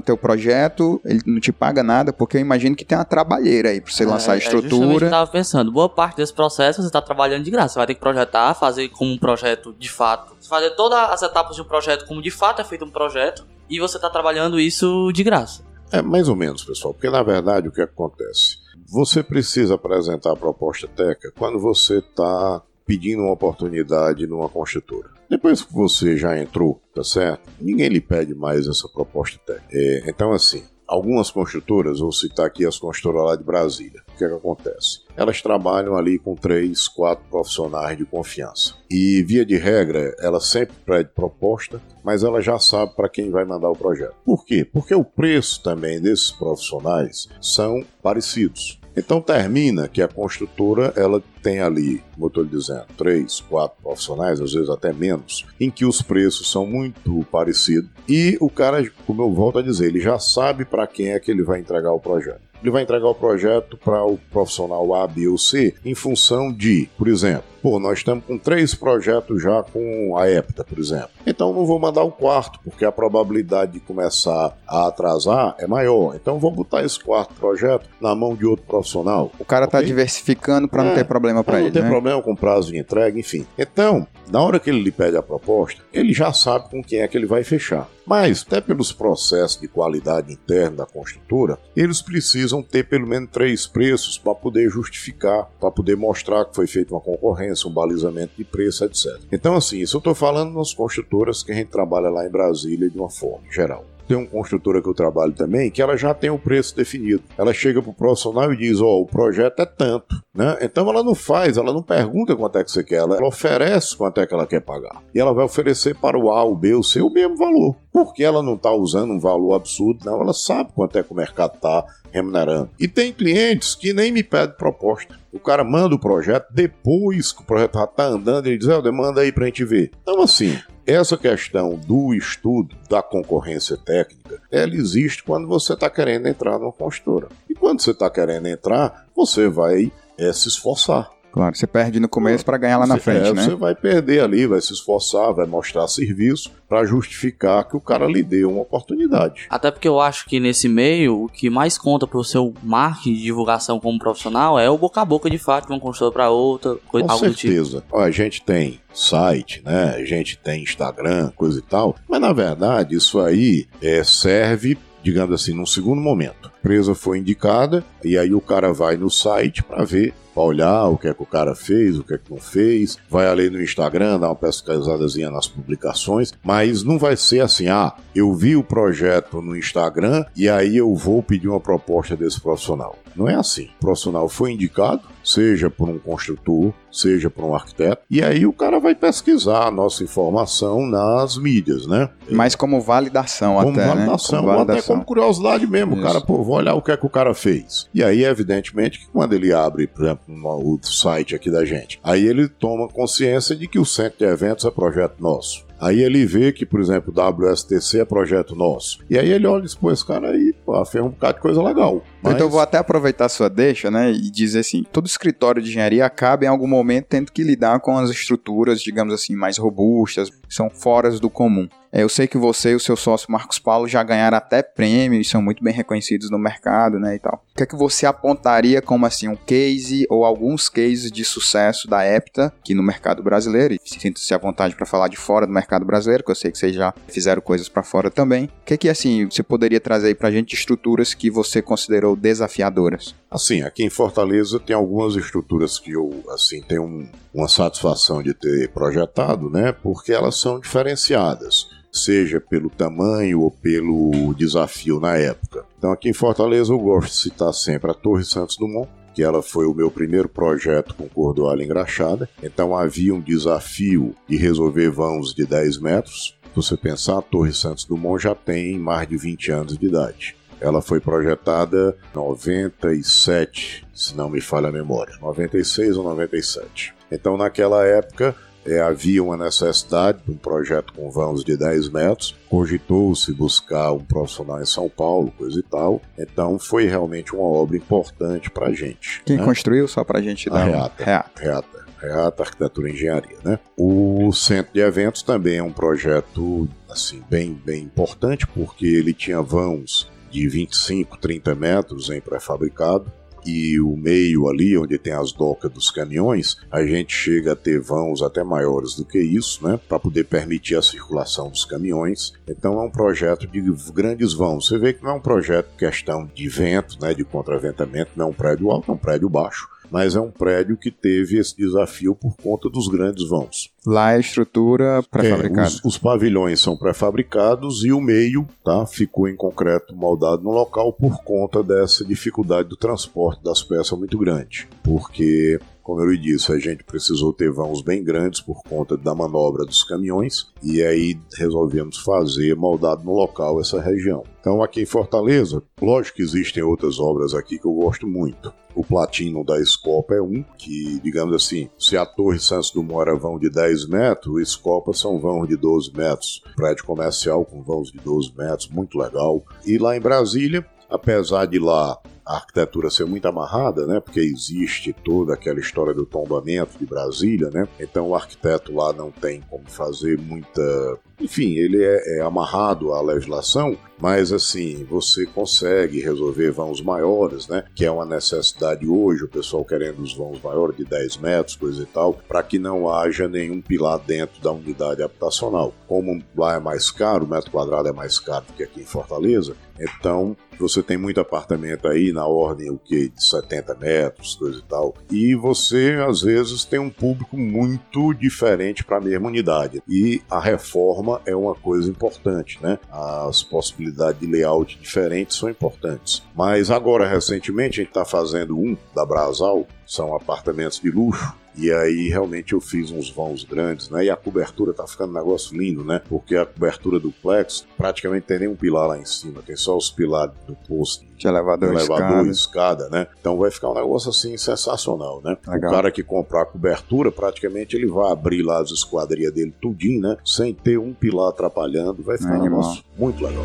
A: o teu projeto, ele não te paga nada, porque eu imagino que tem uma trabalheira aí para você lançar a
B: É,
A: estrutura.
B: eu tava pensando, boa parte desse processo você tá trabalhando de graça. Você vai ter que projetar, fazer como um projeto de fato. Fazer todas as etapas de um projeto como de fato é feito um projeto. E você tá trabalhando isso de graça.
C: É mais ou menos, pessoal, porque na verdade o que acontece? Você precisa apresentar a proposta técnica quando você está pedindo uma oportunidade numa construtora. Depois que você já entrou, tá certo? Ninguém lhe pede mais essa proposta técnica. É, então, assim, algumas construtoras, vou citar aqui as construtoras lá de Brasília. O que, é que acontece? Elas trabalham ali com três, quatro profissionais de confiança. E, via de regra, ela sempre pede proposta, mas ela já sabe para quem vai mandar o projeto. Por quê? Porque o preço também desses profissionais são parecidos. Então termina que a construtora ela tem ali, como eu estou dizendo, três, quatro profissionais, às vezes até menos, em que os preços são muito parecidos e o cara, como eu volto a dizer, ele já sabe para quem é que ele vai entregar o projeto. Ele vai entregar o projeto para o profissional A, B ou C em função de, por exemplo, pô, nós estamos com três projetos já com a EPTA, por exemplo. Então não vou mandar o quarto, porque a probabilidade de começar a atrasar é maior. Então vou botar esse quarto projeto na mão de outro profissional.
A: O cara tá
C: Ok?
A: diversificando para não
C: É,
A: ter problema para
C: não
A: ele,
C: tem
A: né?
C: problema com prazo de entrega, enfim. Então, na hora que ele lhe pede a proposta, ele já sabe com quem é que ele vai fechar. Mas, até pelos processos de qualidade interna da construtora, eles precisam ter pelo menos três preços para poder justificar, para poder mostrar que foi feita uma concorrência, um balizamento de preço, etc. Então, assim, isso eu estou falando nas construtoras que a gente trabalha lá em Brasília de uma forma geral. Tem uma construtora que eu trabalho também que ela já tem o preço definido. Ela chega pro profissional e diz: Ó, o projeto é tanto, né? Então ela não faz, ela não pergunta quanto é que você quer, ela oferece quanto é que ela quer pagar. E ela vai oferecer para o A, o B, o C o mesmo valor. Porque ela não está usando um valor absurdo, não. Ela sabe quanto é que o mercado está remunerando. E tem clientes que nem me pedem proposta. O cara manda o projeto, depois que o projeto já está andando, ele diz: Helder, manda aí pra gente ver. Então, assim, essa questão do estudo da concorrência técnica, ela existe quando você está querendo entrar numa construtora. E quando você está querendo entrar, você vai é, se esforçar.
A: Claro, você perde no começo para ganhar lá na
C: Você-
A: frente,
C: é,
A: né?
C: Você vai perder ali, vai se esforçar, vai mostrar serviço para justificar que o cara lhe deu uma oportunidade.
B: Até porque eu acho que nesse meio, o que mais conta pro seu marketing de divulgação como profissional é o boca a boca de fato, de uma construtora para outra, coisa,
C: Com
B: algo do tipo.
C: certeza. Ó, A gente tem site, né? A gente tem Instagram, coisa e tal. Mas na verdade, isso aí é, serve, digamos assim, num segundo momento. A empresa foi indicada e aí o cara vai no site para ver, para olhar o que é que o cara fez, o que é que não fez. Vai ali no Instagram, dar uma pesquisadazinha nas publicações. Mas não vai ser assim, ah, eu vi o projeto no Instagram e aí eu vou pedir uma proposta desse profissional. Não é assim. O profissional foi indicado, seja por um construtor, seja por um arquiteto, e aí o cara vai pesquisar a nossa informação nas mídias, né?
A: Mas como validação
C: Como
A: até,
C: validação,
A: né?
C: ou até como curiosidade mesmo.
A: Isso.
C: cara, pô, vou olhar o que é que o cara fez. E aí, evidentemente, que quando ele abre, por exemplo, o site aqui da gente, aí ele toma consciência de que o centro de eventos é projeto nosso. Aí ele vê que, por exemplo, o WSTC é projeto nosso. E aí ele olha e diz, pô, esse cara aí, pô, fez um bocado de coisa legal. Mas...
A: Então eu vou até aproveitar a sua deixa, né, e dizer assim, todo escritório de engenharia acaba em algum momento tendo que lidar com as estruturas, digamos assim, mais robustas, que são fora do comum. É, Eu sei que você e o seu sócio Marcos Paulo já ganharam até prêmio e são muito bem reconhecidos no mercado, né, e tal. O que é que você apontaria como assim um case ou alguns cases de sucesso da EPTA aqui no mercado brasileiro? E sinta-se à vontade para falar de fora do mercado brasileiro, que eu sei que vocês já fizeram coisas para fora também. O que é que assim você poderia trazer aí pra gente de estruturas que você considerou desafiadoras?
C: Assim, aqui em Fortaleza tem algumas estruturas que eu, assim, tenho um- uma satisfação de ter projetado, né? Porque elas são diferenciadas, seja pelo tamanho ou pelo desafio na época. Então, aqui em Fortaleza eu gosto de citar sempre a Torre Santos Dumont, que ela foi o meu primeiro projeto com cordoalha engraxada. Então havia um desafio de resolver vãos de 10 metros. Se você pensar, a Torre Santos Dumont já tem mais de 20 anos de idade. Ela foi projetada em 97, se não me falha a memória, 96 ou 97. Então, naquela época, é, havia uma necessidade de um projeto com vãos de 10 metros, cogitou-se buscar um profissional em São Paulo, coisa e tal, então foi realmente uma obra importante para a gente.
A: Quem
C: né?
A: construiu, só para a gente dar
C: A. Reata.
A: Reata.
C: Reata. Reata Arquitetura e Engenharia, né? O centro de eventos também é um projeto assim bem bem importante porque ele tinha vãos de 25, 30 metros em pré-fabricado e o meio ali, onde tem as docas dos caminhões, a gente chega a ter vãos até maiores do que isso, né? Para poder permitir a circulação dos caminhões. Então é um projeto de grandes vãos. Você vê que não é um projeto questão de vento, né? De contraventamento, não é um prédio alto, é um prédio baixo. Mas é um prédio que teve esse desafio por conta dos grandes vãos.
A: Lá é a estrutura pré-fabricada.
C: É, os, os pavilhões são pré-fabricados e o meio tá, ficou em concreto moldado no local por conta dessa dificuldade do transporte das peças muito grande. Porque, como eu lhe disse, a gente precisou ter vãos bem grandes por conta da manobra dos caminhões e aí resolvemos fazer moldado no local essa região. Então, aqui em Fortaleza, lógico que existem outras obras aqui que eu gosto muito. O platino da Scopa é um, que, digamos assim, se a Torre Santos Dumont era vão de 10 metros, o Scopa são vãos de 12 metros. Prédio comercial com vãos de 12 metros, muito legal. E lá em Brasília, apesar de lá a arquitetura ser muito amarrada, né? Porque existe toda aquela história do tombamento de Brasília, né? Então o arquiteto lá não tem como fazer muita. Enfim, ele é, é amarrado à legislação, mas assim, você consegue resolver vãos maiores, né? Que é uma necessidade hoje, o pessoal querendo os vãos maiores de 10 metros, coisa e tal, para que não haja nenhum pilar dentro da unidade habitacional. Como lá é mais caro, o metro quadrado é mais caro do que aqui em Fortaleza, então você tem muito apartamento aí na ordem o que de 70 metros, coisa e tal. E você às vezes tem um público muito diferente para a mesma unidade. E a reforma é uma coisa importante, né? As possibilidades de layout diferentes são importantes. Mas agora recentemente a gente está fazendo um da Brasal, são apartamentos de luxo e aí realmente eu fiz uns vãos grandes, né? E a cobertura tá ficando um negócio lindo, né? Porque a cobertura do Plex praticamente tem nenhum pilar lá em cima, tem só os pilares do posto.
A: De elevador,
C: elevador
A: escada.
C: escada, né? Então vai ficar um negócio assim sensacional, né?
A: Legal.
C: O cara que comprar a cobertura, praticamente ele vai abrir lá as esquadrias dele tudinho, né? Sem ter um pilar atrapalhando, vai ficar um
A: Animal.
C: negócio muito legal.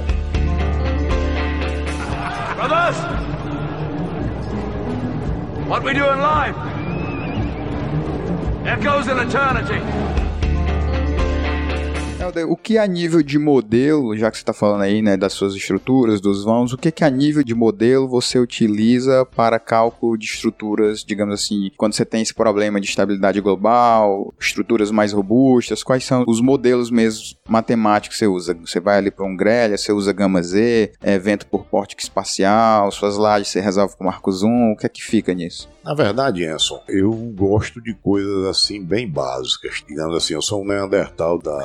D: Brothers! What we do in life eternity.
A: O que a nível de modelo, já que você está falando aí, né, das suas estruturas, dos vãos, o que que a nível de modelo você utiliza para cálculo de estruturas, digamos assim, quando você tem esse problema de estabilidade global, estruturas mais robustas, quais são os modelos mesmo matemáticos que você usa? Você vai ali para um grelha, você usa gama Z, é, vento por pórtico espacial, suas lajes você resolve com marco zoom, o que é que fica nisso?
C: Na verdade, Enson, eu gosto de coisas assim bem básicas. Digamos assim, eu sou um Neandertal da,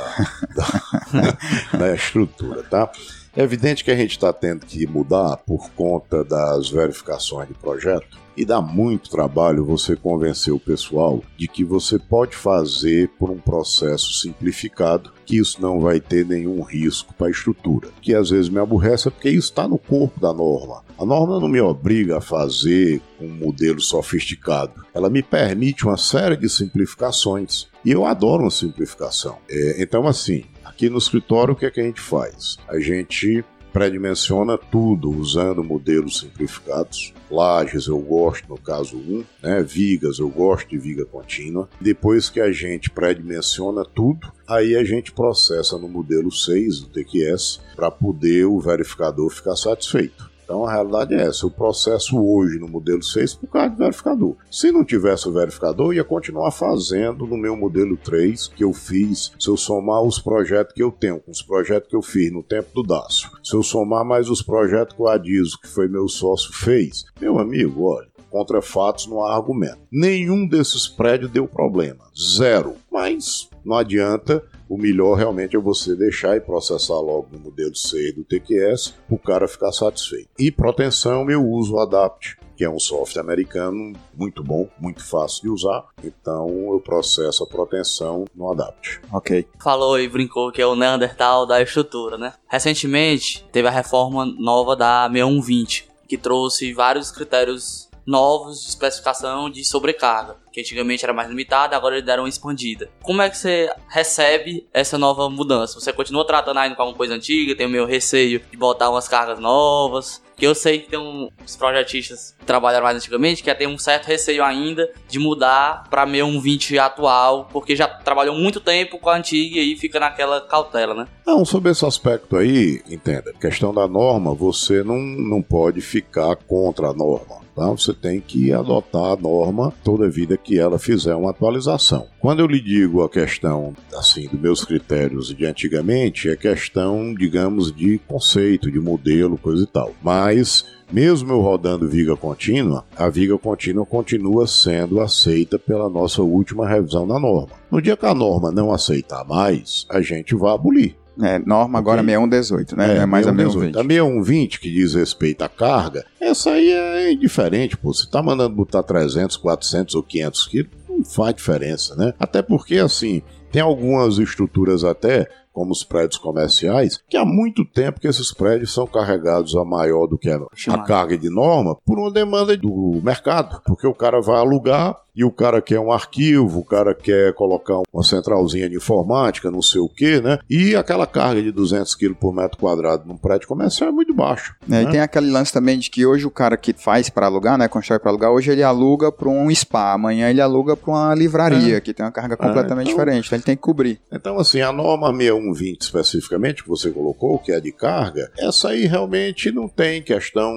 C: da, da estrutura, tá? É evidente que a gente está tendo que mudar por conta das verificações de projeto e dá muito trabalho você convencer o pessoal de que você pode fazer por um processo simplificado, que isso não vai ter nenhum risco para a estrutura. Que às vezes me aborrece é porque isso está no corpo da norma. A norma não me obriga a fazer um modelo sofisticado. Ela me permite uma série de simplificações. E eu adoro simplificação. É, então, assim, aqui no escritório, o que é que a gente faz? A gente pré-dimensiona tudo usando modelos simplificados. Lajes eu gosto no caso 1, né? vigas eu gosto de viga contínua. Depois que a gente pré-dimensiona tudo, aí a gente processa no modelo 6 do TQS para poder o verificador ficar satisfeito. Então a realidade é essa, o processo hoje no modelo 6 por causa do verificador. Se não tivesse o verificador, ia continuar fazendo no meu modelo 3 que eu fiz, se eu somar os projetos que eu tenho, com os projetos que eu fiz no tempo do Dácio. Se eu somar mais os projetos que o Adiso, que foi meu sócio, fez, meu amigo, olha, contra fatos não há argumento. Nenhum desses prédios deu problema, zero. Mas não adianta, o melhor realmente é você deixar e processar logo no modelo C do TQS para o cara ficar satisfeito. E proteção eu uso o Adapt, que é um software americano muito bom, muito fácil de usar. Então eu processo a proteção no Adapt.
A: Ok.
B: Falou e brincou que é o Neandertal da estrutura, né? Recentemente teve a reforma nova da 6120, que trouxe vários critérios novos de especificação de sobrecarga. Que antigamente era mais limitada, agora eles deram uma expandida. Como é que você recebe essa nova mudança? Você continua tratando ainda com alguma coisa antiga, tem o meu receio de botar umas cargas novas? Que eu sei que tem uns projetistas que trabalharam mais antigamente que tem um certo receio ainda de mudar para meio um 20 atual, porque já trabalhou muito tempo com a antiga e fica naquela cautela, né?
C: Não, sobre esse aspecto aí, entenda, questão da norma, você não, não pode ficar contra a norma. Tá? Você tem que adotar a norma toda vida que ela fizer uma atualização. Quando eu lhe digo a questão assim dos meus critérios de antigamente, é questão, digamos, de conceito, de modelo, coisa e tal. Mas mesmo eu rodando viga contínua, a viga contínua continua sendo aceita pela nossa última revisão da norma. No dia que a norma não aceitar mais, a gente vai abolir.
A: É, norma agora okay. 6118, né? É, é mais 6120.
C: a 6120. A 6120 que diz respeito à carga, essa aí é indiferente, pô. Você tá mandando botar 300, 400 ou 500 quilos, faz diferença, né? Até porque, assim, tem algumas estruturas até como os prédios comerciais, que há muito tempo que esses prédios são carregados a maior do que a, a carga de norma por uma demanda do mercado, porque o cara vai alugar e o cara quer um arquivo, o cara quer colocar uma centralzinha de informática, não sei o que, né? E aquela carga de 200 kg por metro quadrado num prédio comercial é muito baixa.
A: É, né? E tem aquele lance também de que hoje o cara que faz para alugar, né, constrói para alugar, hoje ele aluga para um spa, amanhã ele aluga para uma livraria, é. que tem uma carga completamente é, então, diferente, então ele tem que cobrir.
C: Então, assim, a norma 6120 especificamente, que você colocou, que é de carga, essa aí realmente não tem questão.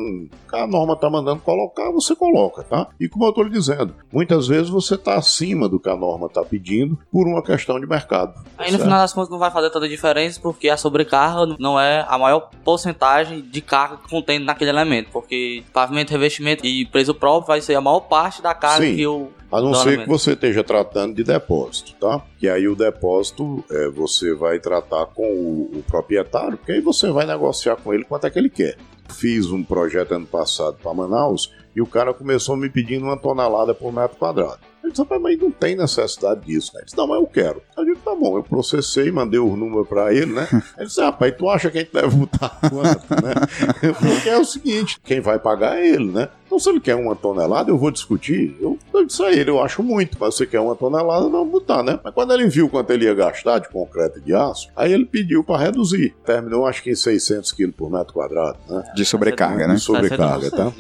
C: A norma tá mandando colocar, você coloca, tá? E como eu tô lhe dizendo, muitas vezes você está acima do que a norma está pedindo por uma questão de mercado.
B: Aí no final das contas não vai fazer tanta diferença porque a sobrecarga não é a maior porcentagem de carga que contém naquele elemento, porque pavimento, revestimento e preço próprio vai ser a maior parte da carga Sim. que o
C: a não ser que você esteja tratando de depósito, tá? Que aí o depósito é, você vai tratar com o, o proprietário, porque aí você vai negociar com ele quanto é que ele quer. Fiz um projeto ano passado para Manaus e o cara começou me pedindo uma tonelada por metro quadrado. Ele disse, mas não tem necessidade disso, né? Ele disse, não, mas eu quero. Eu disse, tá bom, eu processei, mandei o número pra ele, né? Ele disse, rapaz, tu acha que a gente deve botar quanto, né? Porque é o seguinte, quem vai pagar é ele, né? Então, se ele quer uma tonelada, eu vou discutir. Eu, eu disse a ele, eu acho muito, mas você quer uma tonelada, não botar, né? Mas quando ele viu quanto ele ia gastar de concreto e de aço, aí ele pediu para reduzir. Terminou, acho que em 600 quilos por metro quadrado, né?
A: De sobrecarga, né?
C: De sobrecarga, tá?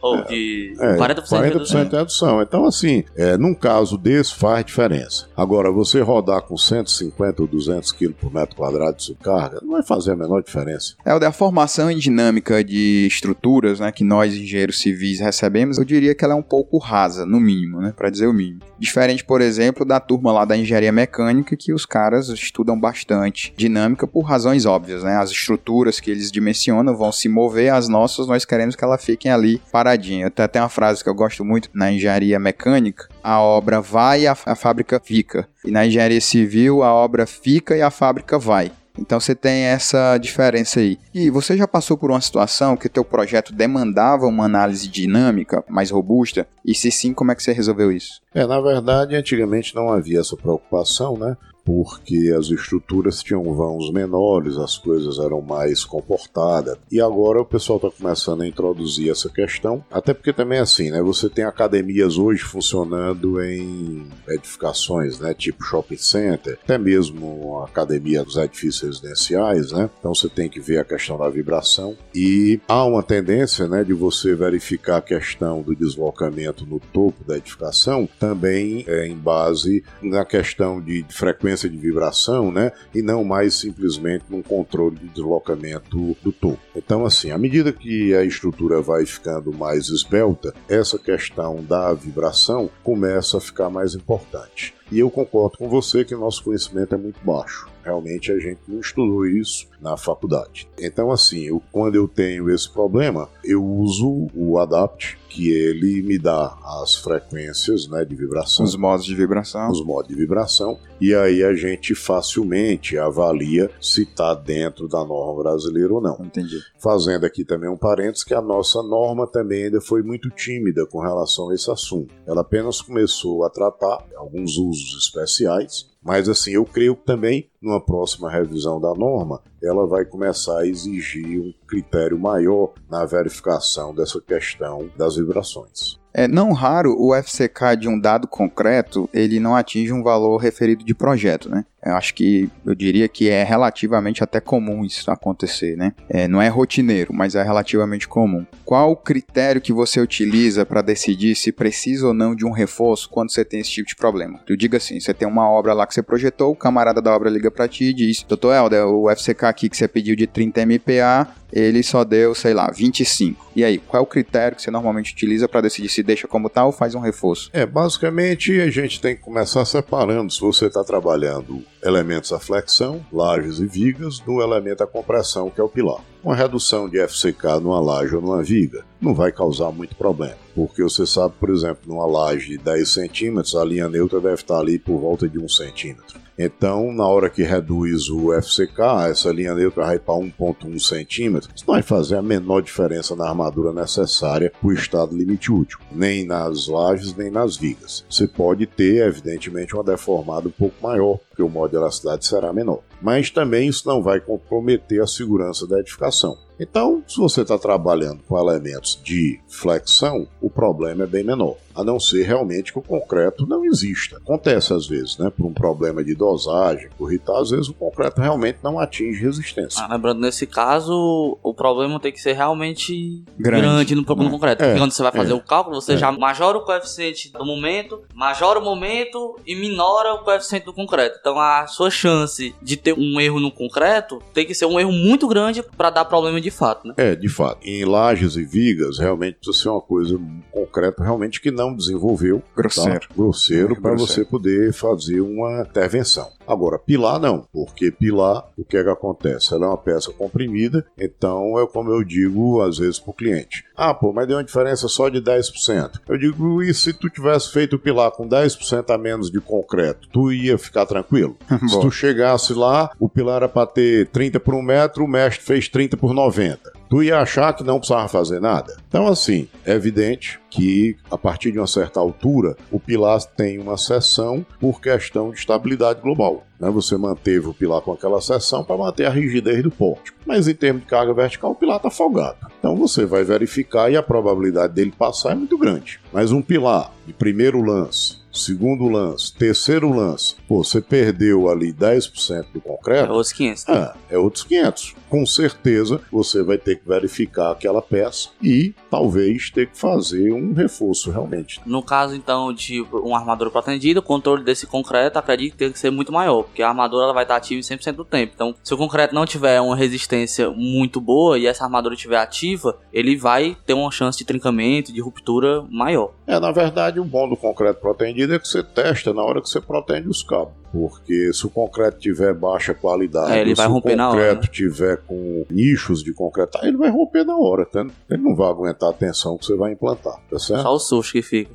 B: Ou de é, 40%,
C: 40 de redução. Então, assim, é, num caso desse, faz diferença. Agora, você rodar com 150 ou 200 quilos por metro quadrado de subcarga, não vai fazer a menor diferença.
A: É, o da formação e dinâmica de estruturas, né, que nós, engenheiros civis, recebemos, eu diria que ela é um pouco rasa, no mínimo, né, para dizer o mínimo. Diferente, por exemplo, da turma lá da engenharia mecânica, que os caras estudam bastante dinâmica por razões óbvias, né? As estruturas que eles dimensionam vão se mover, as nossas nós queremos que elas fiquem ali paradinha. Até tem uma frase que eu gosto muito na engenharia mecânica: a obra vai e a, a fábrica fica. E na engenharia civil, a obra fica e a fábrica vai. Então você tem essa diferença aí. E você já passou por uma situação que teu projeto demandava uma análise dinâmica mais robusta? E se sim, como é que você resolveu isso?
C: É, na verdade, antigamente não havia essa preocupação, né? Porque as estruturas tinham vãos menores, as coisas eram mais comportadas. E agora o pessoal está começando a introduzir essa questão, até porque também é assim, né? Você tem academias hoje funcionando em edificações, né? Tipo shopping center, até mesmo academia dos edifícios residenciais, né? Então você tem que ver a questão da vibração e há uma tendência, né, de você verificar a questão do deslocamento no topo da edificação também é, em base na questão de frequência frequência de vibração, né? E não mais simplesmente num controle de deslocamento do topo. Então, assim, à medida que a estrutura vai ficando mais esbelta, essa questão da vibração começa a ficar mais importante. E eu concordo com você que o nosso conhecimento é muito baixo. Realmente a gente não estudou isso na faculdade. Então, assim, eu, quando eu tenho esse problema, eu uso o Adapt, que ele me dá as frequências né, de vibração.
A: Os modos de vibração.
C: Os modos de vibração. E aí a gente facilmente avalia se está dentro da norma brasileira ou não.
A: Entendi.
C: Fazendo aqui também um parênteses que a nossa norma também ainda foi muito tímida com relação a esse assunto. Ela apenas começou a tratar alguns usos especiais mas assim, eu creio também numa próxima revisão da norma, ela vai começar a exigir um critério maior na verificação dessa questão das vibrações.
A: É não raro o FCK de um dado concreto ele não atinge um valor referido de projeto, né? Eu acho que eu diria que é relativamente até comum isso acontecer, né? É, não é rotineiro, mas é relativamente comum. Qual o critério que você utiliza para decidir se precisa ou não de um reforço quando você tem esse tipo de problema? Eu digo assim, você tem uma obra lá que você projetou, o camarada da obra liga para ti e diz: "Doutor Helder, o FCK aqui que você pediu de 30 MPa, ele só deu, sei lá, 25. E aí, qual é o critério que você normalmente utiliza para decidir se deixa como tal ou faz um reforço?
C: É, basicamente a gente tem que começar separando se você está trabalhando elementos à flexão, lajes e vigas, do elemento à compressão, que é o pilar. Uma redução de FCK numa laje ou numa viga não vai causar muito problema, porque você sabe, por exemplo, numa laje de 10 centímetros, a linha neutra deve estar ali por volta de 1 centímetro. Então, na hora que reduz o FCK, essa linha neutra vai para 1,1 centímetros, isso não vai fazer a menor diferença na armadura necessária para o estado limite útil, nem nas lajes, nem nas vigas. Você pode ter, evidentemente, uma deformada um pouco maior, porque o modo de elasticidade será menor. Mas também isso não vai comprometer a segurança da edificação. Então, se você está trabalhando com elementos de flexão, o problema é bem menor a não ser realmente que o concreto não exista. Acontece às vezes, né? Por um problema de dosagem, por irritar, às vezes o concreto realmente não atinge resistência.
B: Ah, lembrando, nesse caso, o problema tem que ser realmente
A: Grande.
B: grande, no, no
A: É.
B: concreto.
C: É,
B: Porque quando você vai fazer
C: é.
B: o cálculo, você
C: É.
B: já majora o coeficiente do momento, majora o momento e minora o coeficiente do concreto. Então a sua chance de ter um erro no concreto tem que ser um erro muito grande para dar problema de fato, né?
C: É, de fato. Em lajes e vigas, realmente precisa ser uma coisa concreta, realmente que não desenvolveu.
A: Grosseiro.
C: Tá? Grosseiro,
A: É,
C: para você poder fazer uma intervenção. Agora, pilar não, porque pilar, o que é que acontece? Ela é uma peça comprimida, então é como eu digo às vezes pro cliente. Ah, pô, mas deu uma diferença só de 10%. Eu digo, e se tu tivesse feito o pilar com 10% a menos de concreto, tu ia ficar tranquilo? se
A: Bom.
C: tu chegasse lá, o pilar era para ter 30 por 1 metro, o mestre fez 30 por 90 tu ia achar que não precisava fazer nada. Então, assim, é evidente que a partir de uma certa altura, o pilar tem uma seção por questão de estabilidade global. Né? Você manteve o pilar com aquela seção para manter a rigidez do pórtico. Mas em termos de carga vertical, o pilar está folgado. Então você vai verificar e a probabilidade dele passar é muito grande. Mas um pilar de primeiro lance, segundo lance, terceiro lance, pô, você perdeu ali 10% do
B: É
C: concreto,
B: outros 500.
C: ah, é outros 500. Com certeza você vai ter que verificar aquela peça e talvez ter que fazer um reforço realmente.
B: No caso, então, de uma armadura pretendida, o controle desse concreto, acredito que tem que ser muito maior, porque a armadura ela vai estar ativa em 100% do tempo. Então, se o concreto não tiver uma resistência muito boa e essa armadura estiver ativa, ele vai ter uma chance de trincamento, de ruptura maior.
C: É, na verdade, o bom do concreto protendido é que você testa na hora que você protende os cabos. Porque se o concreto tiver baixa qualidade,
B: É, ele vai
C: se
B: romper
C: o
B: na hora,
C: concreto tiver com nichos de concreto, aí ele vai romper na hora, tá? Ele não vai aguentar a tensão que você vai implantar, tá certo?
B: Só o susto que fica.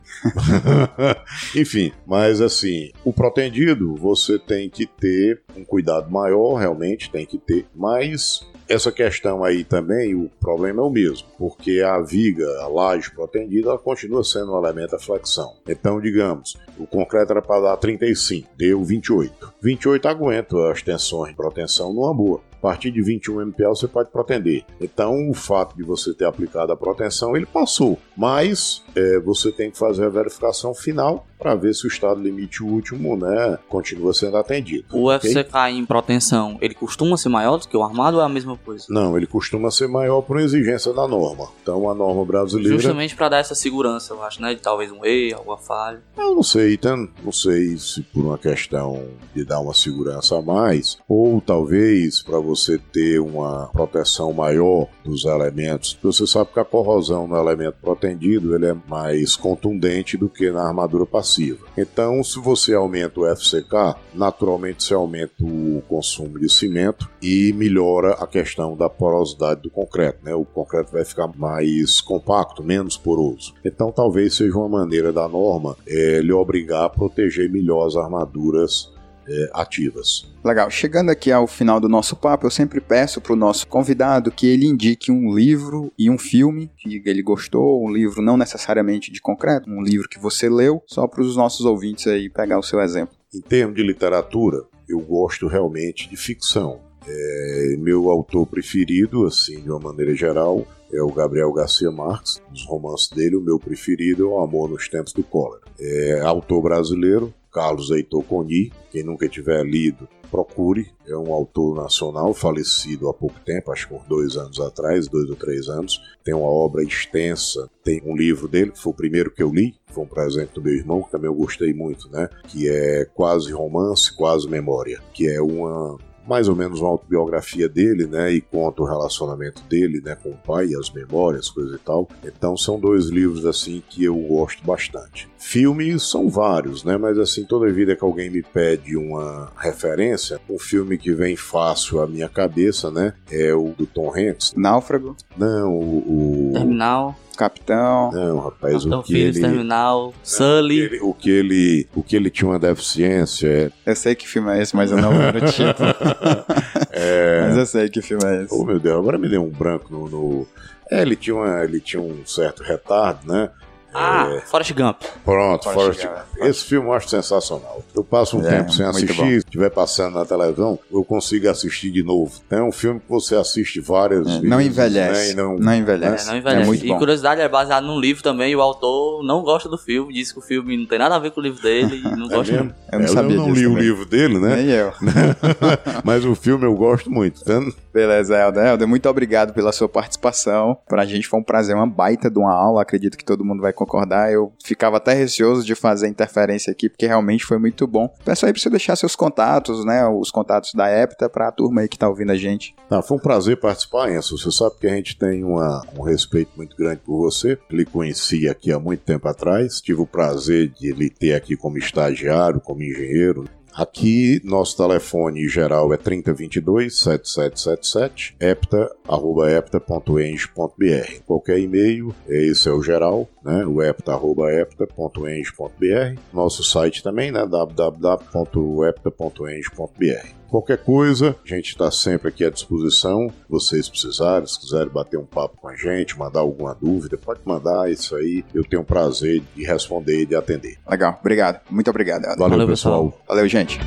C: Enfim, mas assim, o protendido você tem que ter um cuidado maior, realmente tem que ter, mas essa questão aí também, o problema é o mesmo, porque a viga, a laje protendida, ela continua sendo um elemento da flexão. Então, digamos, o concreto era para dar 35, deu 28. 28 aguenta as tensões de proteção numa boa. A partir de 21 MPa você pode protender. Então, o fato de você ter aplicado a proteção, ele passou. Mas é, você tem que fazer a verificação final para ver se o estado limite último né, continua sendo atendido.
B: O
C: ok?
B: FCK em proteção, ele costuma ser maior do que o armado ou é a mesma coisa?
C: Não, ele costuma ser maior por exigência da norma. Então, a norma brasileira.
B: Justamente para dar essa segurança, eu acho, né? De talvez um erro, alguma falha.
C: Eu não sei, então, não sei se por uma questão de dar uma segurança a mais, ou talvez para você ter uma proteção maior dos elementos. Você sabe que a corrosão no elemento protendido ele é mais contundente do que na armadura passiva. Então, se você aumenta o FCK, naturalmente você aumenta o consumo de cimento e melhora a questão da porosidade do concreto. Né? O concreto vai ficar mais compacto, menos poroso. Então, talvez seja uma maneira da norma eh, lhe obrigar a proteger melhor as armaduras eh, ativas.
A: Legal. Chegando aqui ao final do nosso papo, eu sempre peço para o nosso convidado que ele indique um livro e um filme que ele gostou, um livro não necessariamente de concreto, um livro que você leu, só para os nossos ouvintes aí pegar o seu exemplo.
C: Em termos de literatura, eu gosto realmente de ficção. É, meu autor preferido, assim, de uma maneira geral, é o Gabriel Garcia Marques. Os romances dele, o meu preferido é O Amor nos Tempos do Cólera. É autor brasileiro, Carlos Heitor Coni. Quem nunca tiver lido, procure. É um autor nacional, falecido há pouco tempo, acho que uns dois anos atrás, dois ou três anos. Tem uma obra extensa. Tem um livro dele, que foi o primeiro que eu li, foi um presente do meu irmão, que também eu gostei muito, né? Que é quase romance, quase memória. Que é uma mais ou menos uma autobiografia dele, né, e conta o relacionamento dele, né, com o pai, as memórias, coisas e tal. Então são dois livros assim que eu gosto bastante. Filmes são vários, né, mas assim toda vida que alguém me pede uma referência, um filme que vem fácil à minha cabeça, né, é o do Tom Hanks.
A: Náufrago.
C: Não, o, o...
B: Terminal.
A: Capitão.
C: Não, rapaz,
B: Capitão
C: o que
B: Phillips,
C: ele
B: Terminal. Sully.
C: ele- o que ele o que ele tinha uma deficiência é
A: Eu sei que filme é esse, mas eu não lembro o título. Mas eu sei que filme é esse.
C: Oh, meu Deus, agora me deu um branco no. no- É, ele tinha, uma, ele tinha um certo retardo, né?
B: Ah, Forrest Gump.
C: Pronto,
A: Forrest
C: Forrest
A: Gump.
C: Gump. Esse filme eu acho sensacional. Eu passo um
A: É,
C: tempo sem assistir,
A: bom.
C: se estiver passando na televisão, eu consigo assistir de novo. É um filme que você assiste várias
A: É,
C: vezes.
A: não
C: né,
A: envelhece.
C: e não,
A: Não
B: É,
A: envelhece.
B: não envelhece.
A: É muito
B: e
A: bom.
B: curiosidade, é baseado num livro também, e o autor não gosta do filme, diz que o filme não tem nada a ver com o livro dele e não
C: É
B: gosta.
C: mesmo?
A: Eu não
C: É,
A: sabia
C: eu não li o
A: também.
C: livro dele, né?
A: Nem eu.
C: Mas o filme eu gosto muito. Tá?
A: Beleza, Helder. Helder, muito obrigado pela sua participação. Pra gente foi um prazer, uma baita de uma aula. Acredito que todo mundo vai concordar. Eu ficava até receoso de fazer interferência aqui, porque realmente foi muito bom. Peço aí pra você deixar seus contatos, né? Os contatos da Epta pra turma aí que tá ouvindo a gente.
C: Ah, foi um prazer participar, Enzo. Você sabe que a gente tem uma- um respeito muito grande por você. Lhe conheci aqui há muito tempo atrás. Tive o prazer de lhe ter aqui como estagiário, como engenheiro. Aqui, nosso telefone geral é 3022-7777, epta.epta.eng.br. Qualquer e-mail, esse é o geral, né? o epta.epta.eng.br. Nosso site também, né? www.epta.eng.br. Qualquer coisa, a gente está sempre aqui à disposição. Vocês precisarem, se quiserem bater um papo com a gente, mandar alguma dúvida, pode mandar isso aí. Eu tenho prazer de responder e de atender.
A: Legal, obrigado. Muito obrigado.
C: Valeu,
B: Valeu,
C: pessoal.
B: pessoal.
A: Valeu, gente.